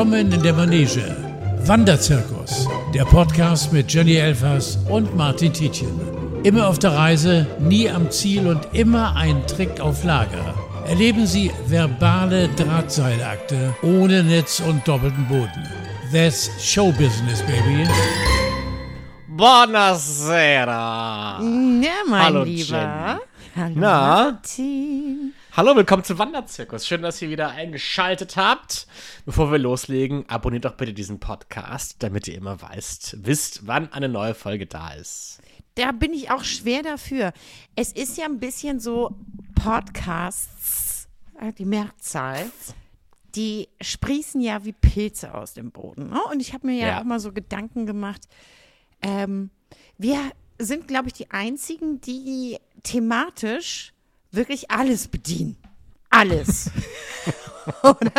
Willkommen in der Manege. Wanderzirkus, der Podcast mit Jenny Elfers und Martin Tietjen. Immer auf der Reise, nie am Ziel und immer ein Trick auf Lager. Erleben Sie verbale Drahtseilakte ohne Netz und doppelten Boden. That's Showbusiness, baby. Buonasera. Ja, mein Hallo, Lieber. Hallo, Na? Martin. Hallo, willkommen zum Wanderzirkus. Schön, dass ihr wieder eingeschaltet habt. Bevor wir loslegen, abonniert doch bitte diesen Podcast, damit ihr immer weißt, wisst, wann eine neue Folge da ist. Da bin ich auch schwer dafür. Es ist ja ein bisschen so Podcasts, äh, die Mehrzahl, die sprießen ja wie Pilze aus dem Boden. Ne? Und ich habe mir ja, Ja. auch mal so Gedanken gemacht. Ähm, wir sind, glaube ich, die einzigen, die thematisch wirklich alles bedienen. Alles. Oder?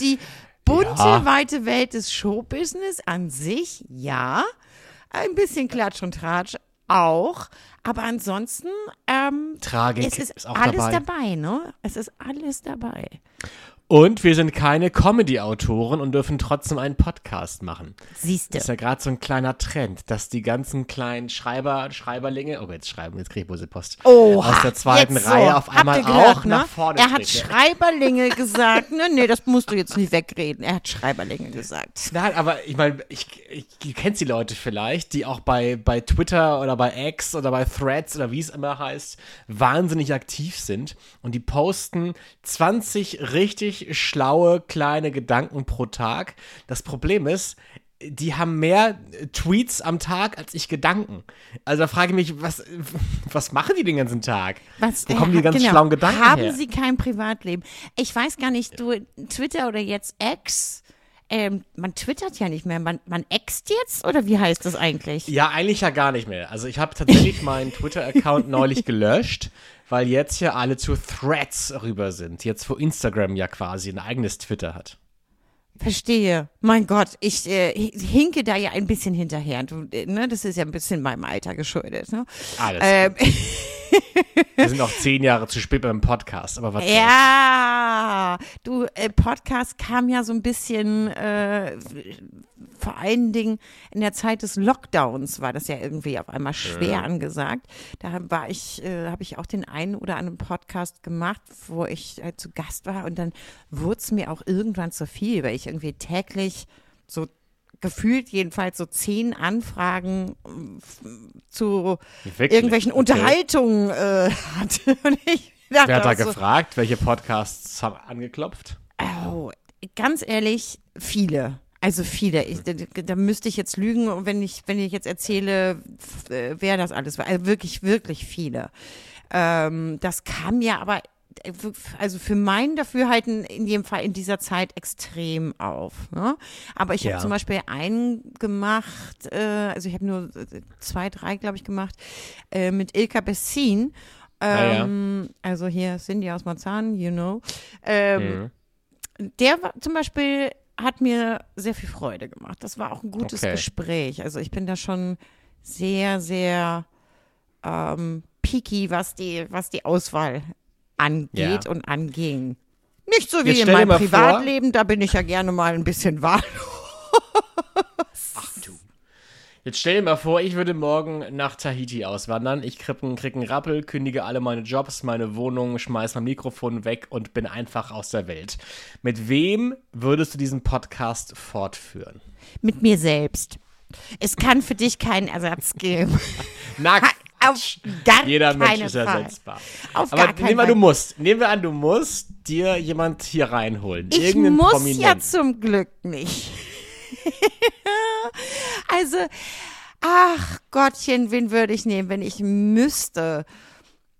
Die bunte, Ja. weite Welt des Showbusiness an sich, ja. Ein bisschen Klatsch und Tratsch auch. Aber ansonsten, ähm, Tragik es ist, ist alles dabei. dabei. ne? Es ist alles dabei. Und wir sind keine Comedy-Autoren und dürfen trotzdem einen Podcast machen. Siehst du. Das ist ja gerade so ein kleiner Trend, dass die ganzen kleinen Schreiber, Schreiberlinge, oh, jetzt schreiben, jetzt krieg ich böse Post, Oh, aus der zweiten Reihe so. auf einmal gehört, auch ne? nach vorne Er hat springen. Schreiberlinge gesagt. Ne, nee, das musst du jetzt nicht wegreden. Er hat Schreiberlinge gesagt. Nein, aber ich meine, ich, ich, du kennst die Leute vielleicht, die auch bei, bei Twitter oder bei X oder bei Threads oder wie es immer heißt, wahnsinnig aktiv sind und die posten 20 richtig schlaue kleine Gedanken pro Tag. Das Problem ist, die haben mehr äh, Tweets am Tag als ich Gedanken. Also da frage ich mich, was, was machen die den ganzen Tag? Was, Wo kommen die äh, ganz genau. schlauen Gedanken Haben her? Sie kein Privatleben? Ich weiß gar nicht, du, Twitter oder jetzt X, ähm, man twittert ja nicht mehr, man, man ext jetzt oder wie heißt das eigentlich? Ja, eigentlich ja gar nicht mehr. Also ich habe tatsächlich meinen Twitter-Account neulich gelöscht, weil jetzt ja alle zu Threads rüber sind. Jetzt wo Instagram ja quasi ein eigenes Twitter hat. Verstehe. Mein Gott, ich äh, hinke da ja ein bisschen hinterher. Du, äh, ne, das ist ja ein bisschen meinem Alter geschuldet. Ne? Alles. Ähm, Wir sind auch zehn Jahre zu spät beim Podcast, aber was. Ja, du, äh, Podcast kam ja so ein bisschen, äh, vor allen Dingen in der Zeit des Lockdowns war das ja irgendwie auf einmal schwer angesagt. Da war ich, äh, habe ich auch den einen oder anderen Podcast gemacht, wo ich äh, zu Gast war und dann wurde es mir auch irgendwann zu viel, weil ich irgendwie täglich so gefühlt jedenfalls so zehn Anfragen äh, zu Wirklich? irgendwelchen Okay. Unterhaltungen äh, hatte. Und ich dachte Wer hat da so, gefragt? Welche Podcasts haben angeklopft? Oh, ganz ehrlich, viele. Also viele. Ich, da, da müsste ich jetzt lügen, wenn ich, wenn ich jetzt erzähle, äh, wer das alles war. Also wirklich, wirklich viele. Ähm, das kam ja aber, äh, also für mein Dafürhalten in jedem Fall in dieser Zeit extrem auf. Ne? Aber ich Ja. habe zum Beispiel einen gemacht, äh, also ich habe nur äh, zwei, drei, glaube ich, gemacht, äh, mit Ilka Bessin. Ah, ja. Ähm, Also hier Cindy aus Marzahn, you know. Ähm, Mhm. der war zum Beispiel hat mir sehr viel Freude gemacht. Das war auch ein gutes Okay. Gespräch. Also ich bin da schon sehr, sehr ähm, picky, was die, was die Auswahl angeht Ja. und anging. Nicht so wie Jetzt in meinem mal vor- Privatleben, da bin ich ja gerne mal ein bisschen wahllos. Jetzt stell dir mal vor, ich würde morgen nach Tahiti auswandern. Ich krieg, einen- krieg einen Rappel, kündige alle meine Jobs, meine Wohnung, schmeiß mein Mikrofon weg und bin einfach aus der Welt. Mit wem würdest du diesen Podcast fortführen? Mit mir selbst. Es kann für dich keinen Ersatz geben. Na, Auf gar jeder Mensch ist ersetzbar. Auf Aber nehmen wir, du musst. Nehmen wir an, du musst dir jemand hier reinholen. Ich Irgendeinen muss ja Prominenten. zum Glück nicht. also, ach Gottchen, wen würde ich nehmen, wenn ich müsste?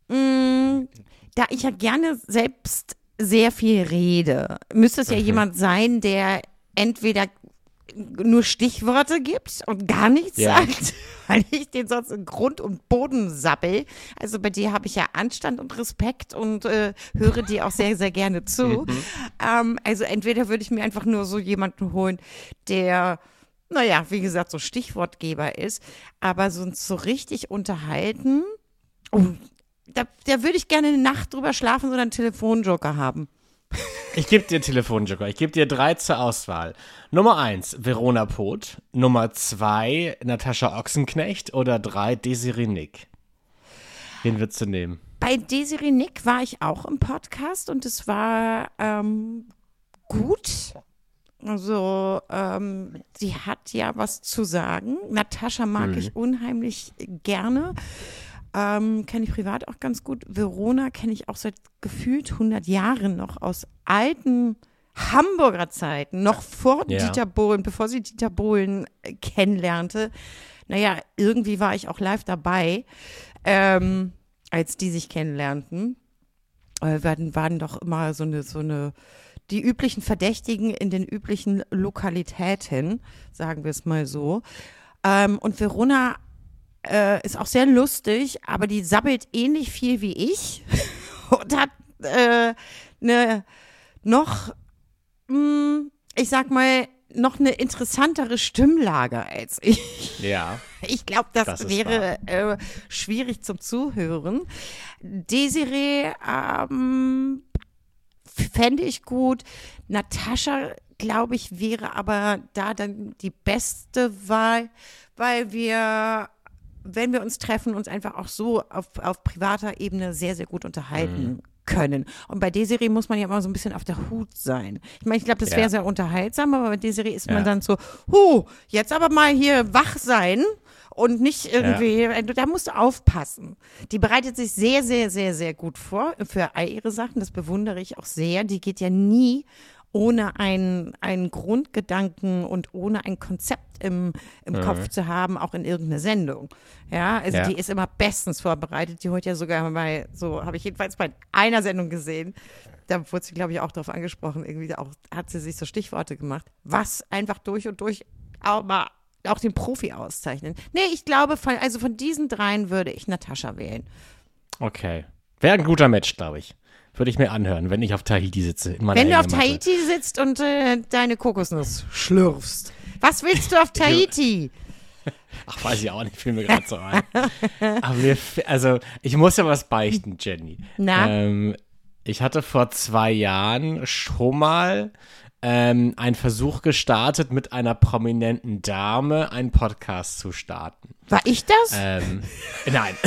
Mm, da ich ja gerne selbst sehr viel rede, müsste es ja jemand sein, der entweder nur Stichworte gibt und gar nichts Ja. sagt, weil ich den sonst in Grund und Boden sappel. Also bei dir habe ich ja Anstand und Respekt und äh, höre dir auch sehr, sehr gerne zu. Ähm, also entweder würde ich mir einfach nur so jemanden holen, der, naja, wie gesagt, so Stichwortgeber ist, aber sonst so richtig unterhalten. Oh, da, da würde ich gerne eine Nacht drüber schlafen oder einen Telefonjoker haben. Ich gebe dir Telefonjoker. Ich gebe dir drei zur Auswahl. Nummer eins, Verona Poth. Nummer zwei, Natascha Ochsenknecht. Oder drei, Desiree Nick. Wen würdest du nehmen? Bei Desiree Nick war ich auch im Podcast und es war ähm, gut. Also, ähm, sie hat ja was zu sagen. Natascha mag Mhm. ich unheimlich gerne. Ähm, kenne ich privat auch ganz gut. Verona kenne ich auch seit gefühlt 100 Jahren noch aus alten Hamburger Zeiten, noch vor Ja. Dieter Bohlen, bevor sie Dieter Bohlen äh, kennenlernte. Naja, irgendwie war ich auch live dabei, ähm, als die sich kennenlernten. Äh, waren, waren doch immer so eine, so eine, die üblichen Verdächtigen in den üblichen Lokalitäten, sagen wir es mal so. Ähm, und Verona äh, ist auch sehr lustig, aber die sabbelt ähnlich viel wie ich und hat äh, eine noch, mh, ich sag mal, noch eine interessantere Stimmlage als ich. Ja. Ich glaube, das, Das wäre äh, schwierig zum Zuhören. Desiree ähm, fände ich gut. Natascha, glaube ich, wäre aber da dann die beste Wahl, weil wir, wenn wir uns treffen, uns einfach auch so auf, auf privater Ebene sehr, sehr gut unterhalten Mhm. können. Und bei Desiree muss man ja immer so ein bisschen auf der Hut sein. Ich meine, ich glaube, das Ja. wäre sehr unterhaltsam, aber bei Desiree ist man Ja. dann so, huh, jetzt aber mal hier wach sein und nicht irgendwie, äh, da musst du aufpassen. Die bereitet sich sehr, sehr, sehr, sehr gut vor für all ihre Sachen. Das bewundere ich auch sehr. Die geht ja nie ohne einen, einen Grundgedanken und ohne ein Konzept im, im Kopf zu haben, auch in irgendeine Sendung. Ja, also Ja. die ist immer bestens vorbereitet. Die holt ja sogar mal, so habe ich jedenfalls bei einer Sendung gesehen, da wurde sie, glaube ich, auch darauf angesprochen, irgendwie auch, hat sie sich so Stichworte gemacht, was einfach durch und durch auch mal auch den Profi auszeichnen. Nee, ich glaube, von, also von diesen dreien würde ich Natascha wählen. Okay. Wäre ein guter Match, glaube ich. Würde ich mir anhören, wenn ich auf Tahiti sitze. Wenn du auf. Tahiti sitzt und äh, deine Kokosnuss schlürfst. Was willst du auf Tahiti? Ach, weiß ich auch nicht, fiel mir gerade so ein. Aber mir, also, ich muss ja was beichten, Jenny. Na? Ähm, ich hatte vor zwei Jahren schon mal ähm, einen Versuch gestartet, mit einer prominenten Dame einen Podcast zu starten. War ich das? Ähm, nein.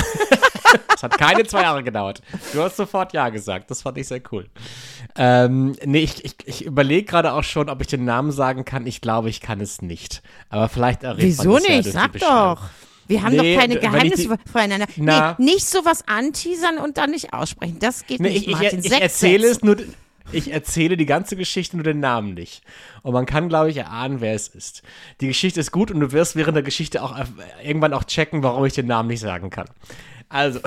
Es hat keine zwei Jahre gedauert. Du hast sofort Ja gesagt. Das fand ich sehr cool. Ähm, nee, ich, ich, ich überlege gerade auch schon, ob ich den Namen sagen kann. Ich glaube, ich kann es nicht. Aber vielleicht errät Wieso man ja nicht? die Sag doch. Wir haben Nee, doch keine ich Geheimnisse die- voreinander. Na. Nee, nicht sowas anteasern und dann nicht aussprechen. Das geht Nee, nicht, ich, ich, Martin. ich Sechs erzähle es nur. Ich erzähle die ganze Geschichte, nur den Namen nicht. Und man kann, glaube ich, erahnen, wer es ist. Die Geschichte ist gut und du wirst während der Geschichte auch äh, irgendwann auch checken, warum ich den Namen nicht sagen kann. Also,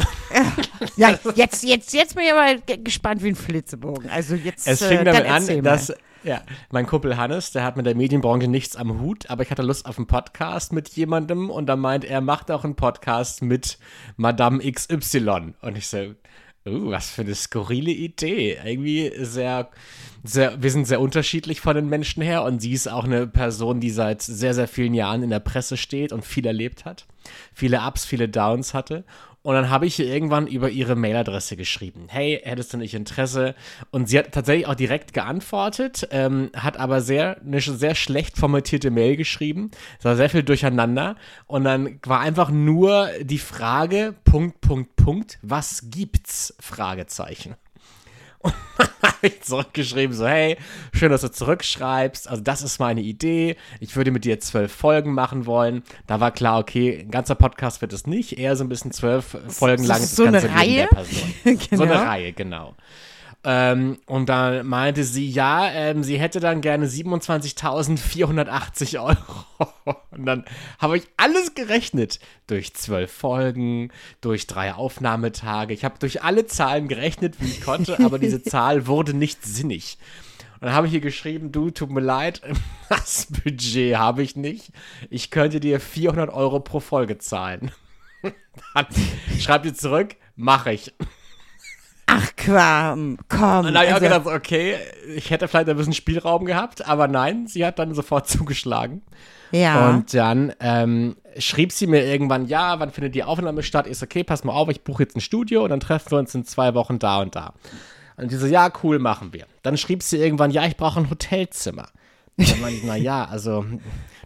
Ja, jetzt, jetzt, jetzt bin ich aber ge- gespannt wie ein Flitzebogen. Also jetzt, es äh, fing dann damit an, dass ja, mein Kumpel Hannes, der hat mit der Medienbranche nichts am Hut, aber ich hatte Lust auf einen Podcast mit jemandem und da meint er, macht auch einen Podcast mit Madame XY. Und ich so, uh, was für eine skurrile Idee. Irgendwie sehr, sehr, wir sind sehr unterschiedlich von den Menschen her und sie ist auch eine Person, die seit sehr, sehr vielen Jahren in der Presse steht und viel erlebt hat. Viele Ups, viele Downs hatte. Und dann habe ich ihr irgendwann über ihre Mailadresse geschrieben. Hey, hättest du nicht Interesse? Und sie hat tatsächlich auch direkt geantwortet, ähm, hat aber sehr, eine sehr schlecht formatierte Mail geschrieben. Es war sehr viel durcheinander. Und dann war einfach nur die Frage, Punkt, Punkt, Punkt, was gibt's? Fragezeichen. Und habe ich zurückgeschrieben, so, hey, schön, dass du zurückschreibst. Also, das ist meine Idee. Ich würde mit dir zwölf Folgen machen wollen. Da war klar, okay, ein ganzer Podcast wird es nicht. Eher so ein bisschen zwölf Folgen lang das so eine Reihe? Person. So eine Genau. Reihe, genau. Ähm, und dann meinte sie, ja, ähm, sie hätte dann gerne 27.480 Euro. Und dann habe ich alles gerechnet. Durch zwölf Folgen, durch drei Aufnahmetage. Ich habe durch alle Zahlen gerechnet, wie ich konnte, aber diese Zahl wurde nicht sinnig. Und dann habe ich ihr geschrieben, du, tut mir leid, das Budget habe ich nicht. Ich könnte dir 400 Euro pro Folge zahlen. Dann schreibt ihr zurück, mache ich. Ach, komm, komm. Und dann habe ich also, gedacht, okay, ich hätte vielleicht ein bisschen Spielraum gehabt, aber nein, sie hat dann sofort zugeschlagen. ja. Und dann ähm, schrieb sie mir irgendwann, ja, wann findet die Aufnahme statt? Ist okay, pass mal auf, ich buche jetzt ein Studio und dann treffen wir uns in zwei Wochen da und da. Und die so, ja, cool, machen wir. Dann schrieb sie irgendwann, ja, ich brauche ein Hotelzimmer. Und dann meinte ich, na ja, also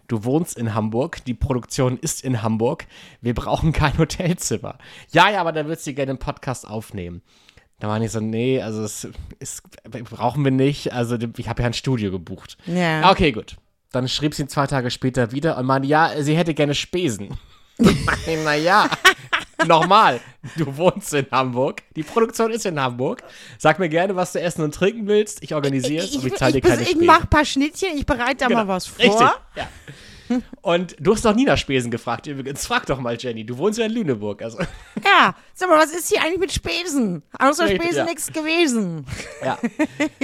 du wohnst in Hamburg, die Produktion ist in Hamburg, wir brauchen kein Hotelzimmer. Ja, ja, aber da wird sie gerne einen Podcast aufnehmen. Da meine ich so, nee, also es, es brauchen wir nicht. Also ich habe ja ein Studio gebucht. Ja. Okay, gut. Dann schrieb sie zwei Tage später wieder und meinte, ja, sie hätte gerne Spesen. naja, nochmal, du wohnst in Hamburg, die Produktion ist in Hamburg. Sag mir gerne, was du essen und trinken willst. Ich organisiere es, aber ich zahle dir keine ich Spesen. mach ein paar Schnittchen, ich bereite da Genau. mal was vor. Richtig, ja. Und du hast doch nie nach Spesen gefragt übrigens. Frag doch mal, Jenny. Du wohnst ja in Lüneburg. Also, Ja, sag mal, was ist hier eigentlich mit Spesen? Außer Richtig, Spesen ja. nichts gewesen. ja.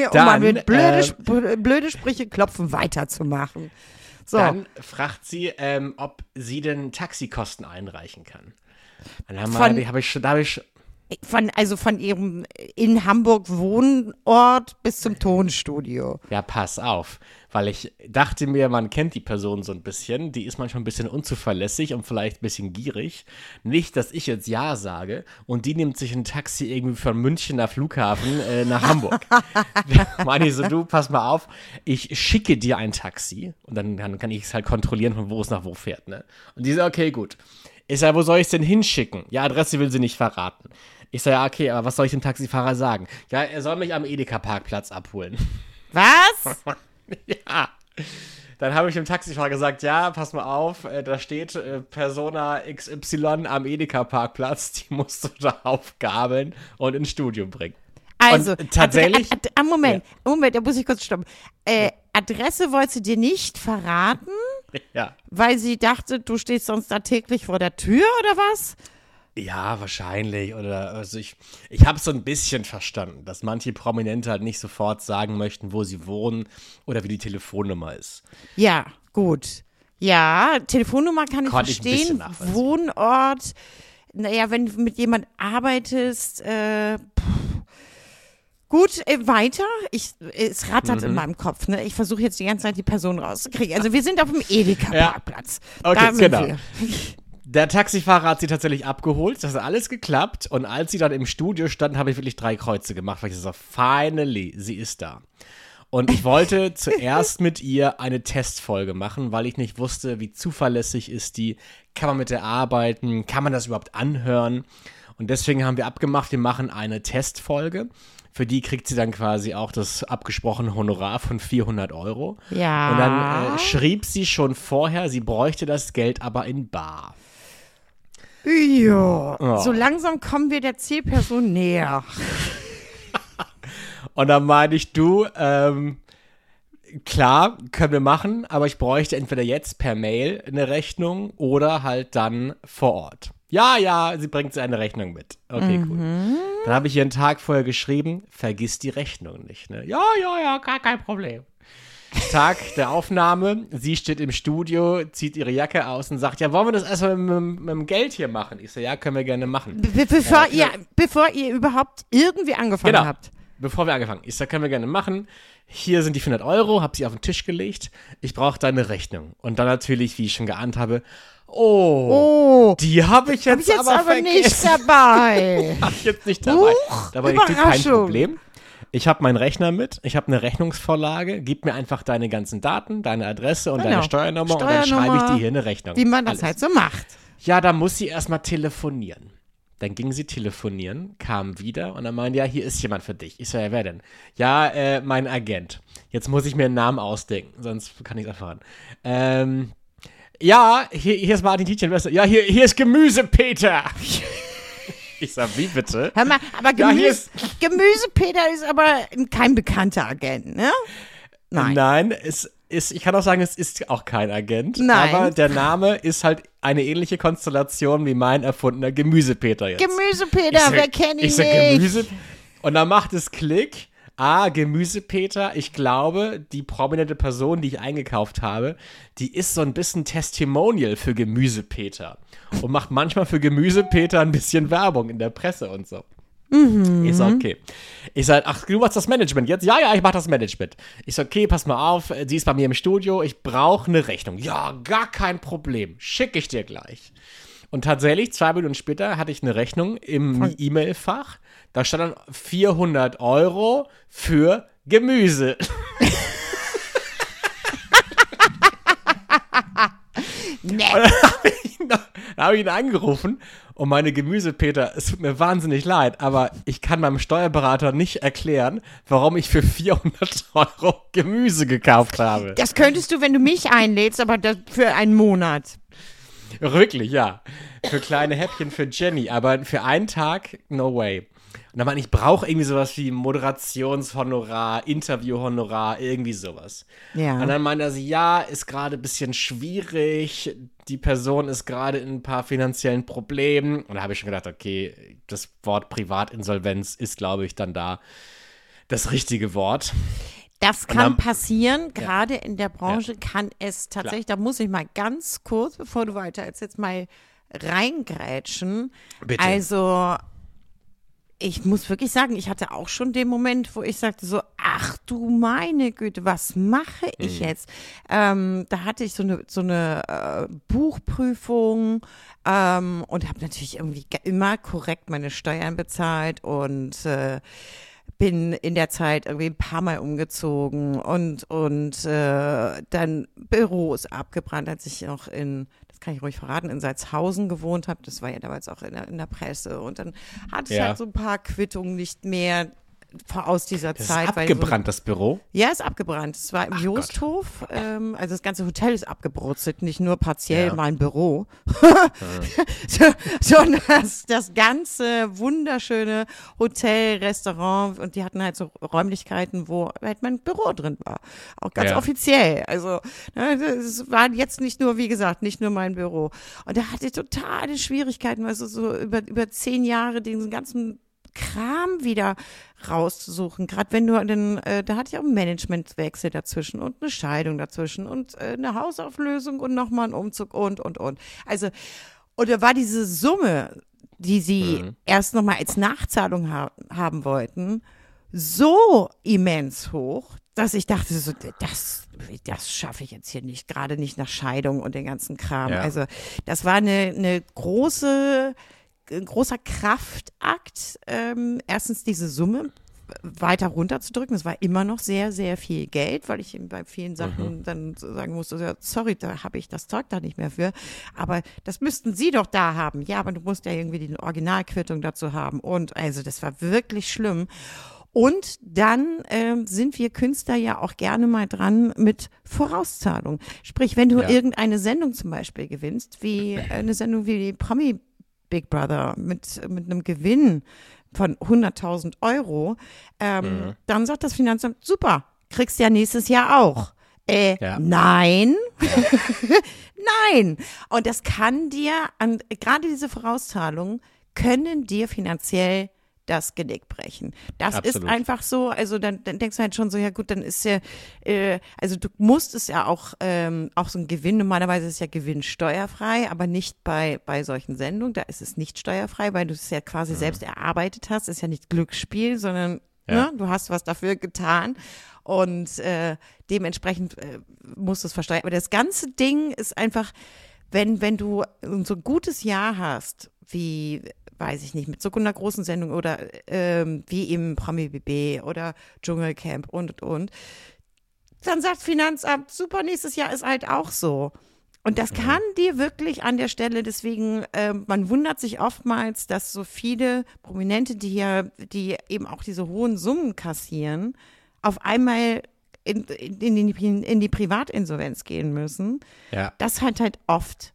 Um Dann, mal mit blöde, äh, blöde Sprüche klopfen weiterzumachen. So, Dann fragt sie, ähm, ob sie denn Taxikosten einreichen kann. Dann Von- habe hab ich da habe ich schon, von, also von ihrem in Hamburg Wohnort bis zum Tonstudio. ja, pass auf. Weil ich dachte mir, man kennt die Person so ein bisschen. Die ist manchmal ein bisschen unzuverlässig und vielleicht ein bisschen gierig. Nicht, dass ich jetzt Ja sage und die nimmt sich ein Taxi irgendwie von München nach Flughafen äh, nach Hamburg. Meine ich so, du, pass mal auf, ich schicke dir ein Taxi und dann, dann kann ich es halt kontrollieren, von wo es nach wo fährt. Ne? Und die so, okay, gut. Ich sage, wo soll ich es denn hinschicken? Ja, Adresse will sie nicht verraten. Ich sage, ja, okay, aber was soll ich dem Taxifahrer sagen? Ja, er soll mich am Edeka-Parkplatz abholen. Was? Ja. Dann habe ich dem Taxifahrer gesagt, ja, pass mal auf, äh, da steht äh, Persona XY am Edeka-Parkplatz, die musst du da aufgabeln und ins Studio bringen. Also, Und tatsächlich- Ad, Ad, Ad, Moment, Moment, da muss ich kurz stoppen. Äh, Adresse wollte sie dir nicht verraten, Ja. weil sie dachte, du stehst sonst da täglich vor der Tür oder was? Ja, wahrscheinlich. Oder also ich, ich habe so ein bisschen verstanden, dass manche Prominente halt nicht sofort sagen möchten, wo sie wohnen oder wie die Telefonnummer ist. Ja, gut. Ja, Telefonnummer kann ich ich bisschen verstehen. nachvollziehen. Wohnort, naja, wenn du mit jemand arbeitest, äh. Gut, äh, weiter. Ich, es rattert Mhm. in meinem Kopf. Ne? Ich versuche jetzt die ganze Zeit die Person rauszukriegen. Also wir sind auf dem Edeka-Parkplatz. Okay, da sind genau. wir. Der Taxifahrer hat sie tatsächlich abgeholt, das hat alles geklappt und als sie dann im Studio stand, habe ich wirklich drei Kreuze gemacht, weil ich so, finally, sie ist da. Und ich wollte zuerst mit ihr eine Testfolge machen, weil ich nicht wusste, wie zuverlässig ist die, kann man mit der arbeiten, kann man das überhaupt anhören. Und deswegen haben wir abgemacht, wir machen eine Testfolge. Für die kriegt sie dann quasi auch das abgesprochene Honorar von 400 Euro. Ja. Und dann äh, schrieb sie schon vorher, sie bräuchte das Geld aber in bar. Ja. Oh. So langsam kommen wir der Zielperson näher. Und dann meine ich, du, ähm, klar, können wir machen, aber ich bräuchte entweder jetzt per Mail eine Rechnung oder halt dann vor Ort. Ja, ja, sie bringt sie eine Rechnung mit. Okay, cool. Dann habe ich ihr einen Tag vorher geschrieben, vergiss die Rechnung nicht. Ne? Ja, ja, ja, gar kein Problem. Tag der Aufnahme, sie steht im Studio, zieht ihre Jacke aus und sagt, ja, wollen wir das erstmal mit, mit, dem Geld hier machen? Ich so, ja, können wir gerne machen. Be bevor, ihr, bevor ihr überhaupt irgendwie angefangen Genau. habt. Bevor wir angefangen. Ich sag, können wir gerne machen. Hier sind die 400 Euro, hab sie auf den Tisch gelegt. Ich brauche deine Rechnung. Und dann natürlich, wie ich schon geahnt habe, oh, Oh, die habe ich jetzt, hab ich jetzt aber, aber, nicht dabei. Hab ich jetzt nicht dabei. Huch, dabei du, kein. Problem. Ich habe meinen Rechner mit, ich habe eine Rechnungsvorlage, gib mir einfach deine ganzen Daten, deine Adresse und Genau. deine Steuernummer, und dann schreibe ich Steuernummer, dir hier eine Rechnung. Wie man das Alles. halt so macht. Ja, da muss sie erstmal telefonieren. Dann ging sie telefonieren, kam wieder und dann meinte, ja, hier ist jemand für dich. Ich so, ja, wer denn? Ja, äh, mein Agent. Jetzt muss ich mir einen Namen ausdenken, sonst kann ich es erfahren. Ähm, ja, hier, hier ist Martin Tietjen. Ja, hier, hier ist Gemüsepeter. ich sag, wie bitte? Hör mal, aber Ja, Gemüse, ist- Gemüsepeter ist aber kein bekannter Agent, ne? Nein. Nein, es ist, ich kann auch sagen, es ist auch kein Agent. Nein. Aber der Name ist halt eine ähnliche Konstellation wie mein erfundener Gemüsepeter jetzt. Gemüsepeter, sag- wer kennt ihn ich sag nicht? Gemüse und dann macht es Klick. Ah, Gemüsepeter. Ich glaube, die prominente Person, die ich eingekauft habe, die ist so ein bisschen Testimonial für Gemüsepeter und macht manchmal für Gemüsepeter ein bisschen Werbung in der Presse und so. Ich sag, okay. Ich sag, ach, du machst das Management jetzt? Ja, ja, ich mach das Management. Ich sag, okay, pass mal auf, sie ist bei mir im Studio, ich brauche eine Rechnung. Ja, gar kein Problem. Schick ich dir gleich. Und tatsächlich, zwei Minuten später hatte ich eine Rechnung im E-Mail-Fach. Da stand dann 400 Euro für Gemüse. Nee. Da habe ich ihn angerufen und meine Gemüse, Peter, es tut mir wahnsinnig leid, aber ich kann meinem Steuerberater nicht erklären, warum ich für 400 Euro Gemüse gekauft habe. Das könntest du, wenn du mich einlädst, aber für einen Monat. Wirklich, ja. Für kleine Häppchen für Jenny, aber für einen Tag, no way. Und dann meinte ich, brauche irgendwie sowas wie Moderationshonorar, Interviewhonorar, irgendwie sowas. Ja. Und dann meinte er sie, ja, ist gerade ein bisschen schwierig, die Person ist gerade in ein paar finanziellen Problemen. Und da habe ich schon gedacht, okay, das Wort Privatinsolvenz ist, glaube ich, dann da das richtige Wort. Das kann dann- passieren, gerade in der Branche kann es tatsächlich, da muss ich mal ganz kurz, bevor du weiter jetzt mal reingrätschen. Bitte. Also, ich muss wirklich sagen, ich hatte auch schon den Moment, wo ich sagte so, ach du meine Güte, was mache ich Mhm. jetzt? Ähm, da hatte ich so eine, so eine äh, Buchprüfung ähm, und habe natürlich irgendwie ge- immer korrekt meine Steuern bezahlt und äh, bin in der Zeit irgendwie ein paar Mal umgezogen und, und äh, dann Büros abgebrannt, als ich noch in, das kann ich ruhig verraten, in Salzhausen gewohnt habe. Das war ja damals auch in der, in der Presse. Und dann hatte ich Ja. halt so ein paar Quittungen nicht mehr aus dieser Das Zeit. ist weil so- abgebrannt, das Büro. ja, ist abgebrannt. Es war im Ach Josthof. Ähm, also das ganze Hotel ist abgebrutzelt, nicht nur partiell Ja. mein Büro, so, sondern das, das ganze wunderschöne Hotel, Restaurant und die hatten halt so Räumlichkeiten, wo halt mein Büro drin war. Auch ganz Ja. offiziell. Also ne, es war jetzt nicht nur, wie gesagt, nicht nur mein Büro. Und da hatte ich totale Schwierigkeiten, also so über, über zehn Jahre diesen ganzen Kram wieder rauszusuchen. Gerade wenn du dann, äh, da hatte ich auch einen Managementwechsel dazwischen und eine Scheidung dazwischen und äh, eine Hausauflösung und nochmal einen Umzug und, und, und. Also, und da war diese Summe, die sie erst nochmal als Nachzahlung ha haben wollten, so immens hoch, dass ich dachte, so, das, das schaffe ich jetzt hier nicht, gerade nicht nach Scheidung und den ganzen Kram. Ja. Also das war eine, eine große, großer Kraftakt, ähm, erstens diese Summe weiter runterzudrücken. Es war immer noch sehr, sehr viel Geld, weil ich bei vielen Sachen dann so sagen musste, sorry, da habe ich das Zeug da nicht mehr für. Aber das müssten Sie doch da haben. Ja, aber du musst ja irgendwie die Originalquittung dazu haben. Und also das war wirklich schlimm. Und dann ähm, sind wir Künstler ja auch gerne mal dran mit Vorauszahlung. Sprich, wenn du Ja. irgendeine Sendung zum Beispiel gewinnst, wie äh, eine Sendung wie Promi Big Brother mit, mit einem Gewinn von 100.000 Euro, ähm, dann sagt das Finanzamt, super, kriegst ja nächstes Jahr auch. Äh, Ja. nein. nein. Und das kann dir, an, gerade diese Vorauszahlungen können dir finanziell das Genick brechen. Das ist Absolut. einfach so, also dann, dann denkst du halt schon so, ja gut, dann ist ja, äh, also du musst es ja auch, ähm, auch so ein Gewinn, normalerweise ist ja Gewinn steuerfrei, aber nicht bei, bei solchen Sendungen, da ist es nicht steuerfrei, weil du es ja quasi selbst erarbeitet hast, ist ja nicht Glücksspiel, sondern Ja. ne, du hast was dafür getan und äh, dementsprechend äh, musst du es versteuern. Aber das ganze Ding ist einfach, wenn, wenn du so ein gutes Jahr hast, wie, weiß ich nicht, mit so einer großen Sendung oder ähm, wie im Promi BB oder Dschungelcamp und und und, dann sagt Finanzamt, super, nächstes Jahr ist halt auch so. Und das kann dir wirklich an der Stelle, deswegen, ähm, man wundert sich oftmals, dass so viele Prominente, die ja, die eben auch diese hohen Summen kassieren, auf einmal in, in, in, die, in die Privatinsolvenz gehen müssen. Ja. Das hat halt oft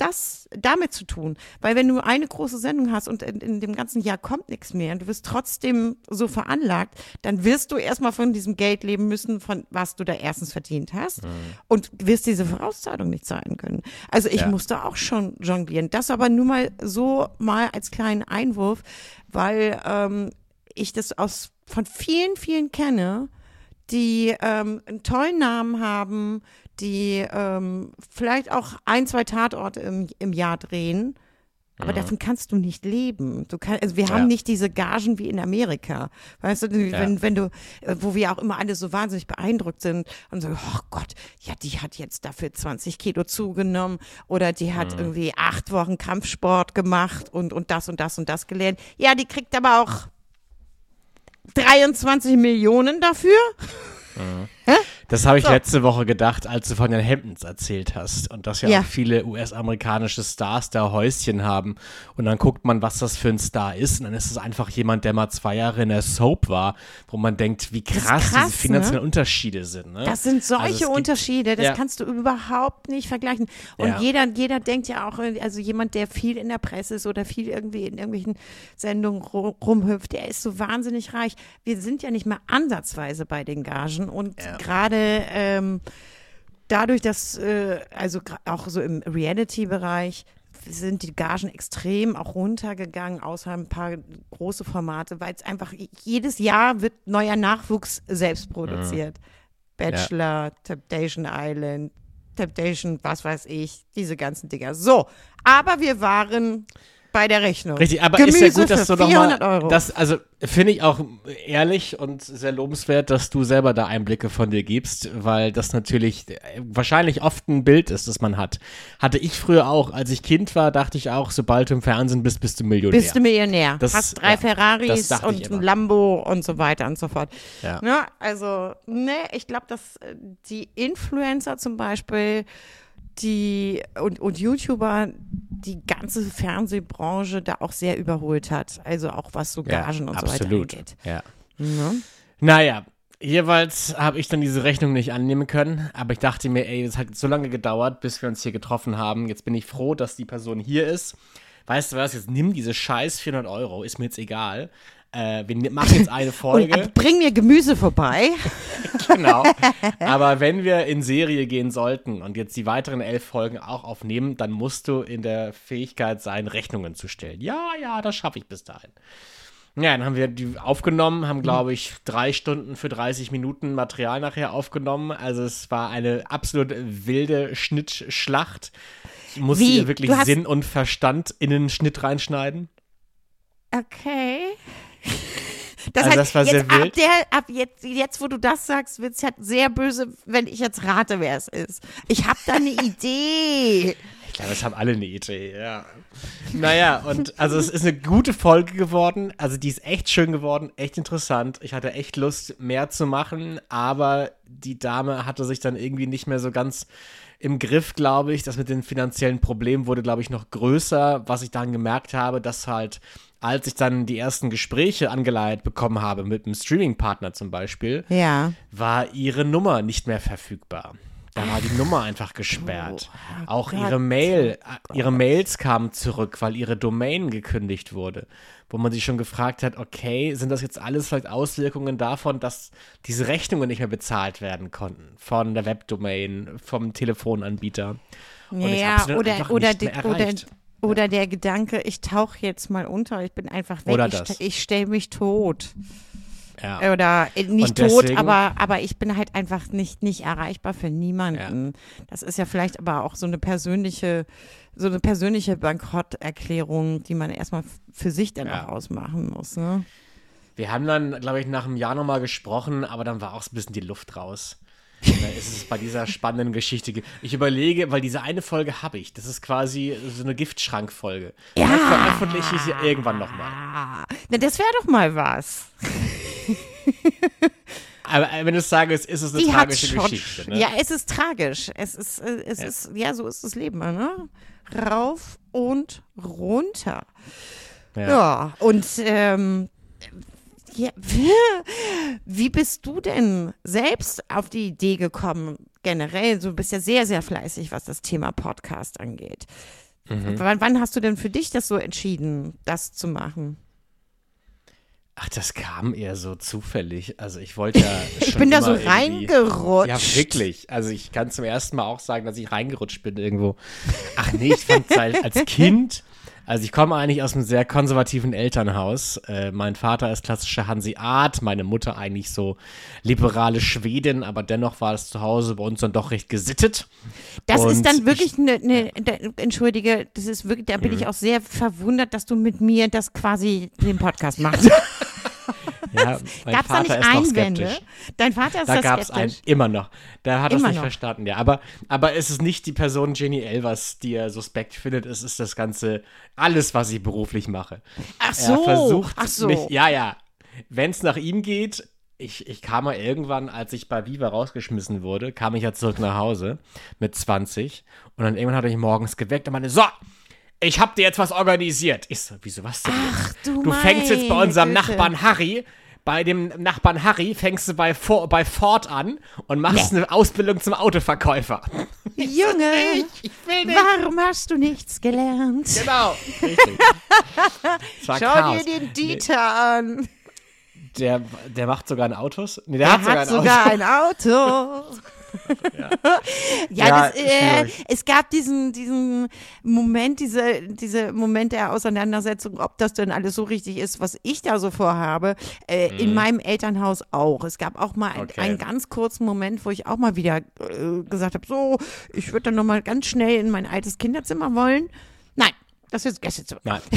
das damit zu tun. Weil wenn du eine große Sendung hast und in, in dem ganzen Jahr kommt nichts mehr und du wirst trotzdem so veranlagt, dann wirst du erstmal von diesem Geld leben müssen, von was du da erstens verdient hast und wirst diese Vorauszahlung nicht zahlen können. Also ich Ja. musste auch schon jonglieren. Das aber nur mal so mal als kleinen Einwurf, weil ähm, ich das aus von vielen, vielen kenne, die ähm, einen tollen Namen haben, die ähm, vielleicht auch ein, zwei Tatorte im, im Jahr drehen. Aber davon kannst du nicht leben. Du kann, also wir haben Ja. nicht diese Gagen wie in Amerika. Weißt du, wenn, wenn du, äh, wo wir auch immer alle so wahnsinnig beeindruckt sind und so, oh Gott, ja, die hat jetzt dafür 20 Kilo zugenommen oder die hat irgendwie acht Wochen Kampfsport gemacht und, und das und das und das gelernt. Ja, die kriegt aber auch 23 Millionen dafür? Das habe ich So. letzte Woche gedacht, als du von den Hamptons erzählt hast und dass ja, Ja. auch viele US-amerikanische Stars da Häuschen haben und dann guckt man, was das für ein Star ist und dann ist es einfach jemand, der mal zwei Jahre in der Soap war, wo man denkt, wie krass, krass, diese finanziellen Unterschiede sind. Ne? Das sind solche Also gibt- Unterschiede, das ja. kannst du überhaupt nicht vergleichen. Und Ja. jeder, jeder denkt ja auch, also jemand, der viel in der Presse ist oder viel irgendwie in irgendwelchen Sendungen ru- rumhüpft, der ist so wahnsinnig reich. Wir sind ja nicht mal ansatzweise bei den Gagen und Ja. Ähm, dadurch, dass, äh, also auch so im Reality-Bereich, sind die Gagen extrem auch runtergegangen, außer ein paar große Formate, weil es einfach jedes Jahr wird neuer Nachwuchs selbst produziert. Bachelor, Temptation Island, Temptation, was weiß ich, diese ganzen Dinger. So, aber wir waren bei der Rechnung. Richtig, aber Gemüse ist ja gut, dass du 400 nochmal, das, also finde ich auch ehrlich und sehr lobenswert, dass du selber da Einblicke von dir gibst, weil das natürlich äh, wahrscheinlich oft ein Bild ist, das man hat. Hatte ich früher auch, als ich Kind war, dachte ich auch, sobald du im Fernsehen bist, bist du Millionär. Bist du Millionär. Das- Hast drei ja, Ferraris und ein Lambo und so weiter und so fort. Ja. Ne? Also, ne, ich glaube, dass äh, die Influencer zum Beispiel, die und, und YouTuber, die ganze Fernsehbranche da auch sehr überholt hat. Also auch was so Ja, Gagen und so weiter absolut. angeht. Ja. Ne? Naja, jeweils habe ich dann diese Rechnung nicht annehmen können, aber ich dachte mir, ey, es hat so lange gedauert, bis wir uns hier getroffen haben. Jetzt bin ich froh, dass die Person hier ist. Weißt du was, jetzt nimm diese scheiß 400 Euro, ist mir jetzt egal. Äh, wir machen jetzt eine Und Folge. äh, bring mir Gemüse vorbei. genau. Aber wenn wir in Serie gehen sollten und jetzt die weiteren elf Folgen auch aufnehmen, dann musst du in der Fähigkeit sein, Rechnungen zu stellen. Ja, ja, das schaffe ich bis dahin. Ja, dann haben wir die aufgenommen, haben, glaube ich, drei Stunden für 30 Minuten Material nachher aufgenommen. Also es war eine absolut wilde Schnittschlacht. Wie? ihr wirklich Sinn und Verstand in den Schnitt reinschneiden. Okay. Das Also das war sehr jetzt, ab, wild. der, ab jetzt, jetzt, wo du das sagst, wird es halt sehr böse, wenn ich jetzt rate, wer es ist. Ich habe da eine Idee. Ich glaube, es haben alle eine Idee, ja. Naja, und also es ist eine gute Folge geworden. Also die ist echt schön geworden, echt interessant. Ich hatte echt Lust, mehr zu machen, aber die Dame hatte sich dann irgendwie nicht mehr so ganz im Griff, glaube ich. Das mit den finanziellen Problemen wurde, glaube ich, noch größer, was ich dann gemerkt habe, dass halt, als ich dann die ersten Gespräche angeleitet bekommen habe, mit einem Streaming-Partner zum Beispiel, Ja. war ihre Nummer nicht mehr verfügbar. Da war die Nummer einfach gesperrt. Auch ihre Gott, Mail, äh, ihre Mails kamen zurück, weil ihre Domain gekündigt wurde. Wo man sich schon gefragt hat, okay, sind das jetzt alles vielleicht Auswirkungen davon, dass diese Rechnungen nicht mehr bezahlt werden konnten? Von der Webdomain, vom Telefonanbieter. Und ich Ja, dann oder, einfach oder, nicht die, mehr erreicht. oder der Gedanke, ich tauche jetzt mal unter, ich bin einfach weg, Oder ich, das. ich stelle mich tot. Ja. Oder äh, nicht Und tot, deswegen- aber, aber ich bin halt einfach nicht, nicht erreichbar für niemanden. Das ist ja vielleicht aber auch so eine persönliche, so eine persönliche Bankrotterklärung, die man erstmal für sich dann Ja. auch ausmachen muss. Ne? Wir haben dann, glaube ich, nach einem Jahr nochmal gesprochen, aber dann war auch so ein bisschen die Luft raus. Dann ist es bei dieser spannenden Geschichte. ge- Ich überlege, weil diese eine Folge habe ich. Das ist quasi so eine Giftschrankfolge. Ja. Dann veröffentliche ich sie irgendwann nochmal. Ah, na, das wäre doch mal was. Aber äh, wenn du sagst, ist es eine Die tragische. Geschichte. Ne? Ja, es ist tragisch. Es ist, äh, es ist, ja, so ist das Leben, ne? Rauf und runter. Ja. Ja, und ähm, ja, wie bist du denn selbst auf die Idee gekommen, generell, du bist ja sehr, sehr fleißig, was das Thema Podcast angeht. Mhm. Wann, wann hast du denn für dich das so entschieden, das zu machen? Ach, das kam eher so zufällig. Also ich wollte ja Ich bin da so reingerutscht. Ja, wirklich. Also ich kann zum ersten Mal auch sagen, dass ich reingerutscht bin irgendwo. Ach nee, ich fand als, als Kind, also ich komme eigentlich aus einem sehr konservativen Elternhaus. Äh, mein Vater ist klassischer Hanseat, meine Mutter eigentlich so liberale Schwedin, aber dennoch war es zu Hause bei uns dann doch recht gesittet. Das ist Und dann wirklich eine, eine, da- entschuldige, das ist wirklich, da Mhm. bin ich auch sehr verwundert, dass du mit mir das quasi den Podcast machst. Ja, mein Gab es da nicht ist noch Einwände? skeptisch. Dein Vater ist Da da gab es einen, immer noch. Der hat das Immer nicht noch. verstanden, ja. Aber, aber es ist nicht die Person Jenny Elvers, die er suspekt findet. Es ist das Ganze, alles, was ich beruflich mache. Ach Er so, versucht ach so. mich, ja, ja. wenn es nach ihm geht, ich, ich kam mal irgendwann, als ich bei Viva rausgeschmissen wurde, kam ich ja zurück nach Hause mit 20 und dann irgendwann hat er mich morgens geweckt und meinte, so, ich hab dir jetzt was organisiert. Ich so, wieso was denn? Ach du Du fängst jetzt bei unserem Güte. Nachbarn Harry, bei dem Nachbarn Harry fängst du bei, For bei Ford an und machst eine Ausbildung zum Autoverkäufer. Junge, Ich will warum hast du nichts gelernt? Genau. Richtig. Schau Chaos. dir den Dieter an. Der, der macht sogar ein Autos? Nee, der Er hat sogar hat ein sogar Auto. ein Auto. ja, Ja, das, äh, es gab diesen, diesen Moment, diese, diese Moment der Auseinandersetzung, ob das denn alles so richtig ist, was ich da so vorhabe, äh, in meinem Elternhaus auch. Es gab auch mal ein- Mhm. Okay. einen ganz kurzen Moment, wo ich auch mal wieder äh, gesagt habe, so, ich würde dann noch mal ganz schnell in mein altes Kinderzimmer wollen. Nein, das ist Gästezimmer. Nein.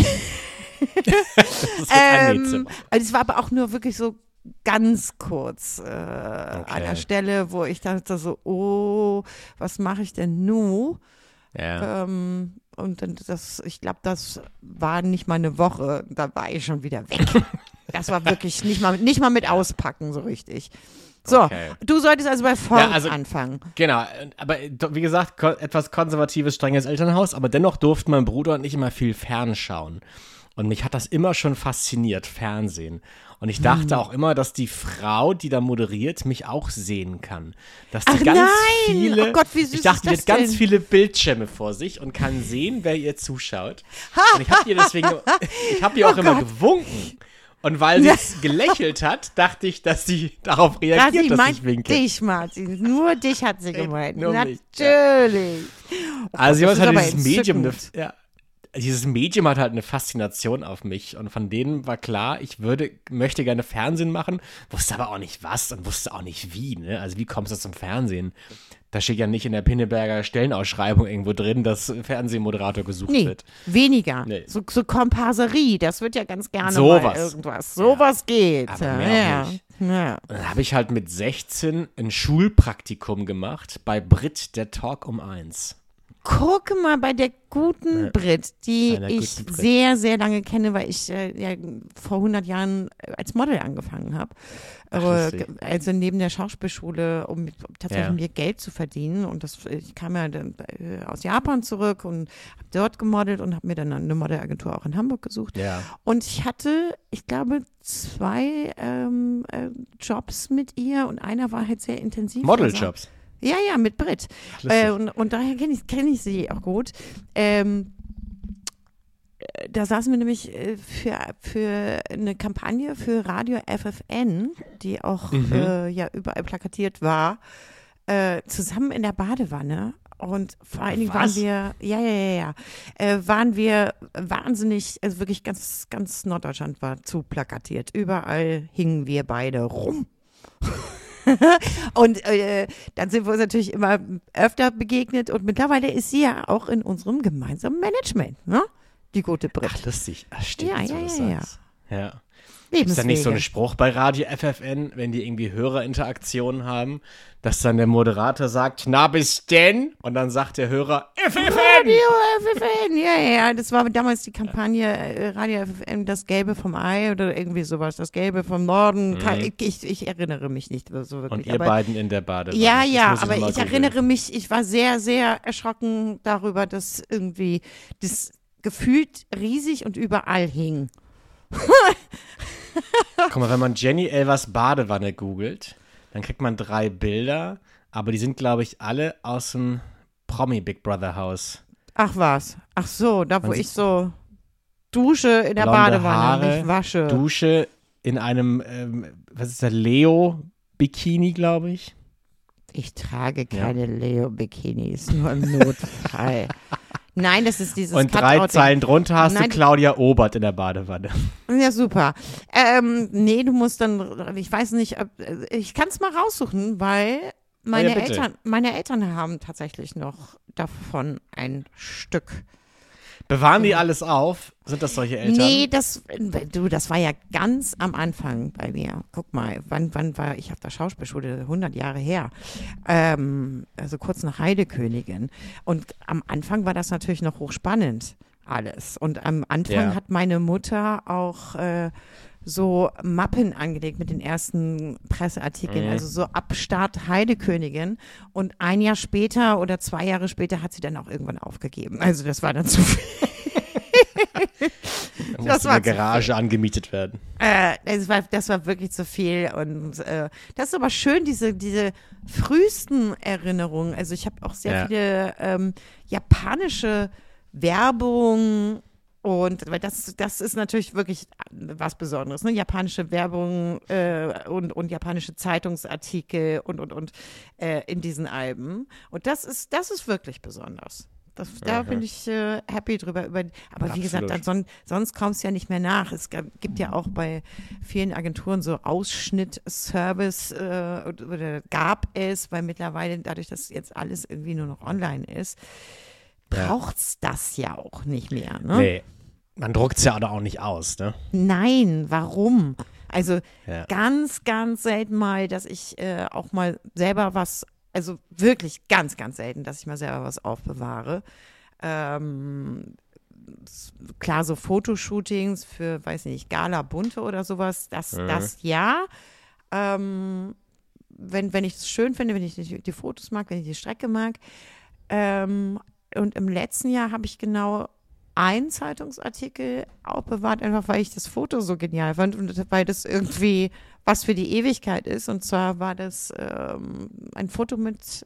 das ist ein Ähm, also es war aber auch nur wirklich so ganz kurz äh, an der Stelle, wo ich dachte so, oh, was mache ich denn nu? Ja. Ähm, und dann das, ich glaube, das war nicht mal eine Woche, da war ich schon wieder weg. das war wirklich nicht mal, nicht mal mit auspacken so richtig. So, Okay. du solltest also bei Ford Ja, also- anfangen. Genau, aber wie gesagt, etwas konservatives, strenges Elternhaus, aber dennoch durften mein Bruder und ich immer viel fernschauen. Und mich hat das immer schon fasziniert, Fernsehen. Und ich Hm. dachte auch immer, dass die Frau, die da moderiert, mich auch sehen kann. Dass die Ach ganz nein! viele. Oh Gott, wie süß ich dachte, die hat ganz denn? viele Bildschirme vor sich und kann sehen, wer ihr zuschaut. Und ich habe ihr deswegen, ich habe ihr auch Oh immer Gott. gewunken. Und weil sie es gelächelt hat, dachte ich, dass sie darauf Ja, reagiert, sie dass ich winke. dich, Martin. Nur dich hat sie gemeint. nur mich, Natürlich. Also das jemand hat dieses Medium, eine, ja, dieses Medium hat halt eine Faszination auf mich und von denen war klar, ich würde, möchte gerne Fernsehen machen, wusste aber auch nicht was und wusste auch nicht wie, ne? Also wie kommst du zum Fernsehen? Da steht ja nicht in der Pinneberger Stellenausschreibung irgendwo drin, dass Fernsehmoderator gesucht Nee, wird. weniger. Nee. So, so Komparserie, das wird ja ganz gerne Sowas. mal irgendwas. Sowas geht. Aber ja, mehr auch ja. nicht. ja. Dann habe ich halt mit 16 ein Schulpraktikum gemacht bei Brit, der Talk um eins. Guck mal bei der guten Brit, die ich Brit. sehr, sehr lange kenne, weil ich äh, ja, vor 100 Jahren äh, als Model angefangen habe. Äh, also neben der Schauspielschule, um tatsächlich Ja. mir Geld zu verdienen. Und das, ich kam ja dann, äh, aus Japan zurück und habe dort gemodelt und habe mir dann eine Modelagentur auch in Hamburg gesucht. Ja. Und ich hatte, ich glaube, zwei ähm, äh, Jobs mit ihr und einer war halt sehr intensiv. Also, Modeljobs. Ja, ja, mit Brit. Äh, und, und daher kenne ich, kenn ich sie auch gut. Ähm, äh, da saßen wir nämlich äh, für, für eine Kampagne für Radio FFN, die auch Mhm. äh, ja überall plakatiert war, äh, zusammen in der Badewanne. Und vor allen Dingen waren wir, ja, ja, ja, ja, äh, waren wir wahnsinnig, also wirklich ganz, ganz Norddeutschland war zu plakatiert. Überall hingen wir beide rum. und äh, dann sind wir uns natürlich immer öfter begegnet und mittlerweile ist sie ja auch in unserem gemeinsamen Management, ne? Die gute Brit. Ach, lustig. Ach, stimmt. Ja, wo ja, ja, ja. ja. Ist da nicht so ein Spruch bei Radio FFN, wenn die irgendwie Hörerinteraktionen haben, dass dann der Moderator sagt, na bis denn? Und dann sagt der Hörer, FFN! Radio FFN, ja, ja, ja. Das war damals die Kampagne äh, Radio FFN, das Gelbe vom Ei oder irgendwie sowas, das Gelbe vom Norden. Kein- Ich, ich erinnere mich nicht so wirklich. Mhm. Und ihr aber, beiden in der Badewanne. Ja, ja, aber ich googeln. erinnere mich, ich war sehr, sehr erschrocken darüber, dass irgendwie das gefühlt riesig und überall hing. Guck mal, wenn man Jenny Elvers Badewanne googelt, dann kriegt man drei Bilder, aber die sind, glaube ich, alle aus dem Promi Big Brother Haus. Ach was, ach so, da wo Man ich so dusche in der Badewanne, Haare, mich wasche. Dusche in einem, ähm, was ist das, Leo-Bikini, glaube ich. Ich trage keine Leo-Bikinis, nur im Notfall. Nein, das ist dieses Und drei. Zeilen drunter hast Nein, du Claudia Obert in der Badewanne. Ja, super. Ähm, nee, du musst dann, ich weiß nicht, ich kann es mal raussuchen, weil meine, ja. Eltern, meine Eltern haben tatsächlich noch davon ein Stück. Bewahren die alles auf? Sind das solche Eltern? Nee, das, du, das war ja ganz am Anfang bei mir. Guck mal, wann, wann war ich auf der Schauspielschule? 100 Jahre her. Ähm, also kurz nach Heidekönigin. Und am Anfang war das natürlich noch hochspannend, alles. Und am Anfang Ja. hat meine Mutter auch äh, so Mappen angelegt mit den ersten Presseartikeln, also so ab Start Heidekönigin. Und ein Jahr später oder zwei Jahre später hat sie dann auch irgendwann aufgegeben. Also das war dann zu viel. Da Das muss in war der zu Garage angemietet werden. Äh, das, war, das war wirklich zu viel. Und äh, das ist aber schön, diese, diese frühesten Erinnerungen. Also ich habe auch sehr Ja. viele ähm, japanische Werbung und weil das, das ist natürlich wirklich was Besonderes, ne? Japanische Werbung äh, und, und japanische Zeitungsartikel und und und äh, in diesen Alben. Und das ist, das ist wirklich besonders. Das, da bin ich äh, happy drüber. Über, aber wie gesagt, Absolut. dann, son, sonst kommst du ja nicht mehr nach. Es gibt ja auch bei vielen Agenturen so Ausschnittservice äh, oder- oder gab es, weil mittlerweile dadurch, dass jetzt alles irgendwie nur noch online ist, Ja. braucht's das ja auch nicht mehr. Ne? Nee. Man druckt es ja auch nicht aus, ne? Nein, warum? Also Ja. ganz, ganz selten mal, dass ich äh, auch mal selber was, also wirklich ganz, ganz selten, dass ich mal selber was aufbewahre. Ähm, klar, so Fotoshootings für, weiß nicht, Gala Bunte oder sowas, das, das ja. Ähm, wenn, wenn ich es schön finde, wenn ich die, die Fotos mag, wenn ich die Strecke mag. Ähm, und im letzten Jahr habe ich genau einen Zeitungsartikel aufbewahrt, einfach weil ich das Foto so genial fand und weil das irgendwie was für die Ewigkeit ist. Und zwar war das ähm, ein Foto mit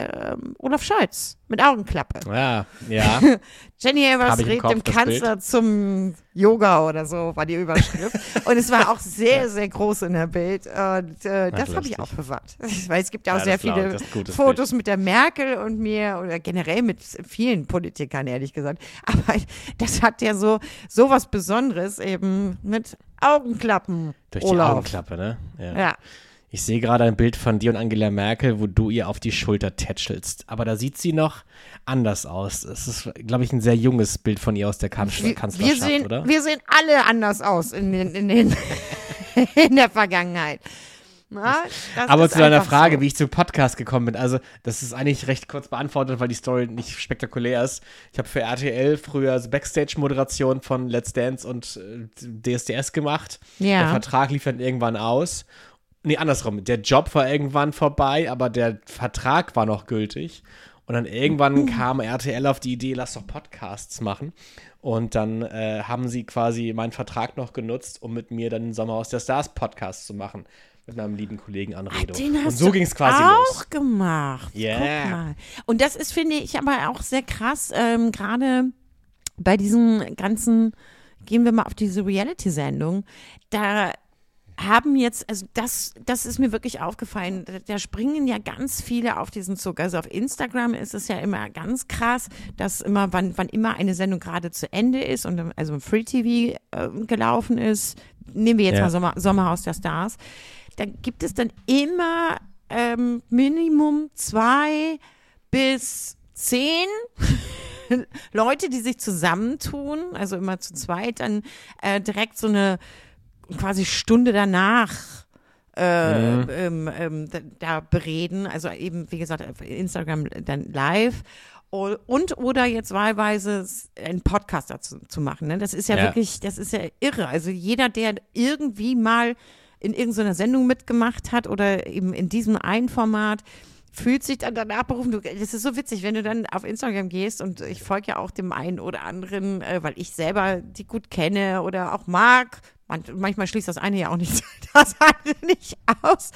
ähm, Olaf Scholz mit Augenklappe. Ja, ja. Jenny Evers Kopf, dem Kanzler zum Yoga oder so, war die Überschrift. und es war auch sehr, sehr groß in der Bild. Und äh, das habe ich auch bewahrt. Weil es gibt ja auch Ja, sehr viele Fotos mit der Merkel und mir oder generell mit vielen Politikern, ehrlich gesagt. Aber das hat ja so, so was Besonderes eben mit Augenklappen. Durch die Olaf. Augenklappe, ne? Ja. Ich sehe gerade ein Bild von dir und Angela Merkel, wo du ihr auf die Schulter tätschelst. Aber da sieht sie noch anders aus. Es ist, glaube ich, ein sehr junges Bild von ihr aus der Kanzler Wir, Kanzlerschaft, wir, sehen, oder? wir sehen alle anders aus in, den, in, den, in der Vergangenheit. Na, Aber zu deiner Frage, so. wie ich zum Podcast gekommen bin, also das ist eigentlich recht kurz beantwortet, weil die Story nicht spektakulär ist. Ich habe für RTL früher Backstage-Moderation von Let's Dance und äh, DSDS gemacht. Ja. Der Vertrag lief dann irgendwann aus. Nee, andersrum. Der Job war irgendwann vorbei, aber der Vertrag war noch gültig. Und dann irgendwann kam RTL auf die Idee, lass doch Podcasts machen. Und dann äh, haben sie quasi meinen Vertrag noch genutzt, um mit mir dann den Sommerhaus der Stars Podcast zu machen. Mit meinem lieben Kollegen Anredo. Den hast Und so ging es quasi auch los. gemacht. Yeah. Und das ist, finde ich, aber auch sehr krass, ähm, gerade bei diesen ganzen, gehen wir mal auf diese Reality-Sendung, da haben jetzt, also das, das ist mir wirklich aufgefallen, da, springen ja ganz viele auf diesen Zug. Also auf Instagram ist es ja immer ganz krass, dass immer, wann, wann immer eine Sendung gerade zu Ende ist und also im Free TV äh, gelaufen ist, nehmen wir jetzt Ja. mal Sommer, Sommerhaus der Stars, da gibt es dann immer ähm, Minimum zwei bis zehn Leute, die sich zusammentun, also immer zu zweit, dann äh, direkt so eine quasi Stunde danach äh, ähm, ähm, da, bereden, also eben, wie gesagt, Instagram dann live. Und oder jetzt wahlweise einen Podcast dazu zu machen. Ne? Das ist ja, Ja. wirklich, das ist ja irre. Also jeder, der irgendwie mal in irgendeiner Sendung mitgemacht hat oder eben in diesem einen Format, fühlt sich dann danach berufen. Du, das ist so witzig, wenn du dann auf Instagram gehst und ich folge ja auch dem einen oder anderen, äh, weil ich selber die gut kenne oder auch mag. Man, manchmal schließt das eine ja auch nicht das andere nicht aus.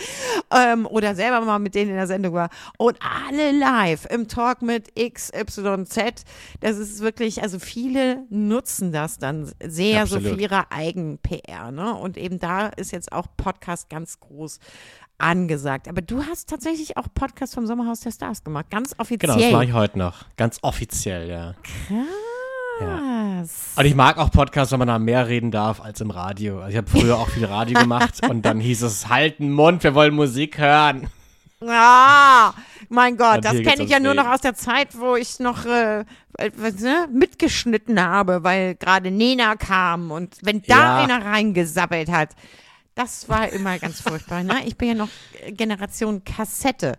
Ähm, oder selber mal mit denen in der Sendung war. Und alle live im Talk mit XYZ. Das ist wirklich, also viele nutzen das dann sehr so Absolut. für ihre Eigen-PR. Ne? Und eben da ist jetzt auch Podcast ganz groß angesagt. Aber du hast tatsächlich auch Podcast vom Sommerhaus der Stars gemacht, ganz offiziell. Genau, das mache ich heute noch. Ganz offiziell, ja. Krass. Und ich mag auch Podcasts, wenn man da mehr reden darf als im Radio. Also ich habe früher auch viel Radio gemacht und dann hieß es, halten Mund, wir wollen Musik hören. Ah, mein Gott, Und das kenne ich ja nur noch aus der Zeit, wo ich noch äh, äh, ne, mitgeschnitten habe, weil gerade Nena kam und wenn da Ja. einer reingesabbelt hat, das war immer ganz furchtbar. Ne? Ich bin ja noch äh, Generation Kassette.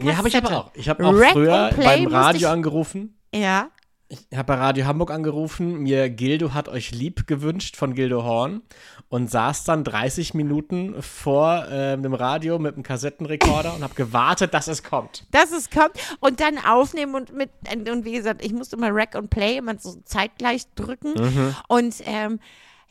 Ja, habe ich aber Kassette. auch. Ich habe auch Rack früher beim Radio angerufen. Ja. Ich habe bei Radio Hamburg angerufen, mir Gildo hat euch lieb gewünscht von Gildo Horn und saß dann 30 Minuten vor äh, dem Radio mit einem Kassettenrekorder und habe gewartet, dass es kommt. Dass es kommt und dann aufnehmen und mit, und wie gesagt, ich musste mal Rack und Play immer so zeitgleich drücken und ähm,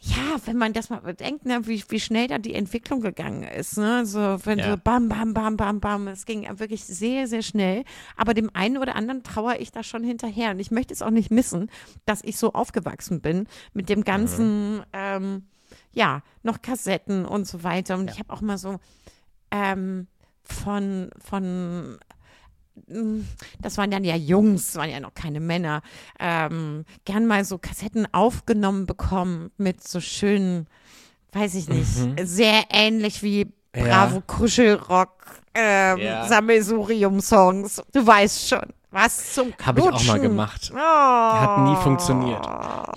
ja, wenn man das mal bedenkt, ne, wie, wie schnell da die Entwicklung gegangen ist. Ne? So, wenn Ja. so bam, bam, bam, bam, bam. Es ging wirklich sehr, sehr schnell. Aber dem einen oder anderen trauere ich da schon hinterher. Und ich möchte es auch nicht missen, dass ich so aufgewachsen bin mit dem ganzen, ähm, ja, noch Kassetten und so weiter. Und ich habe auch mal so ähm, von, von das waren dann ja Jungs, das waren ja noch keine Männer, ähm, gern mal so Kassetten aufgenommen bekommen mit so schönen, weiß ich nicht, sehr ähnlich wie Mhm. Ja. Bravo Kuschelrock, ähm, Ja. Sammelsurium-Songs. Du weißt schon, was zum Habe ich auch mal Knutschen. gemacht. Oh. Hat nie funktioniert.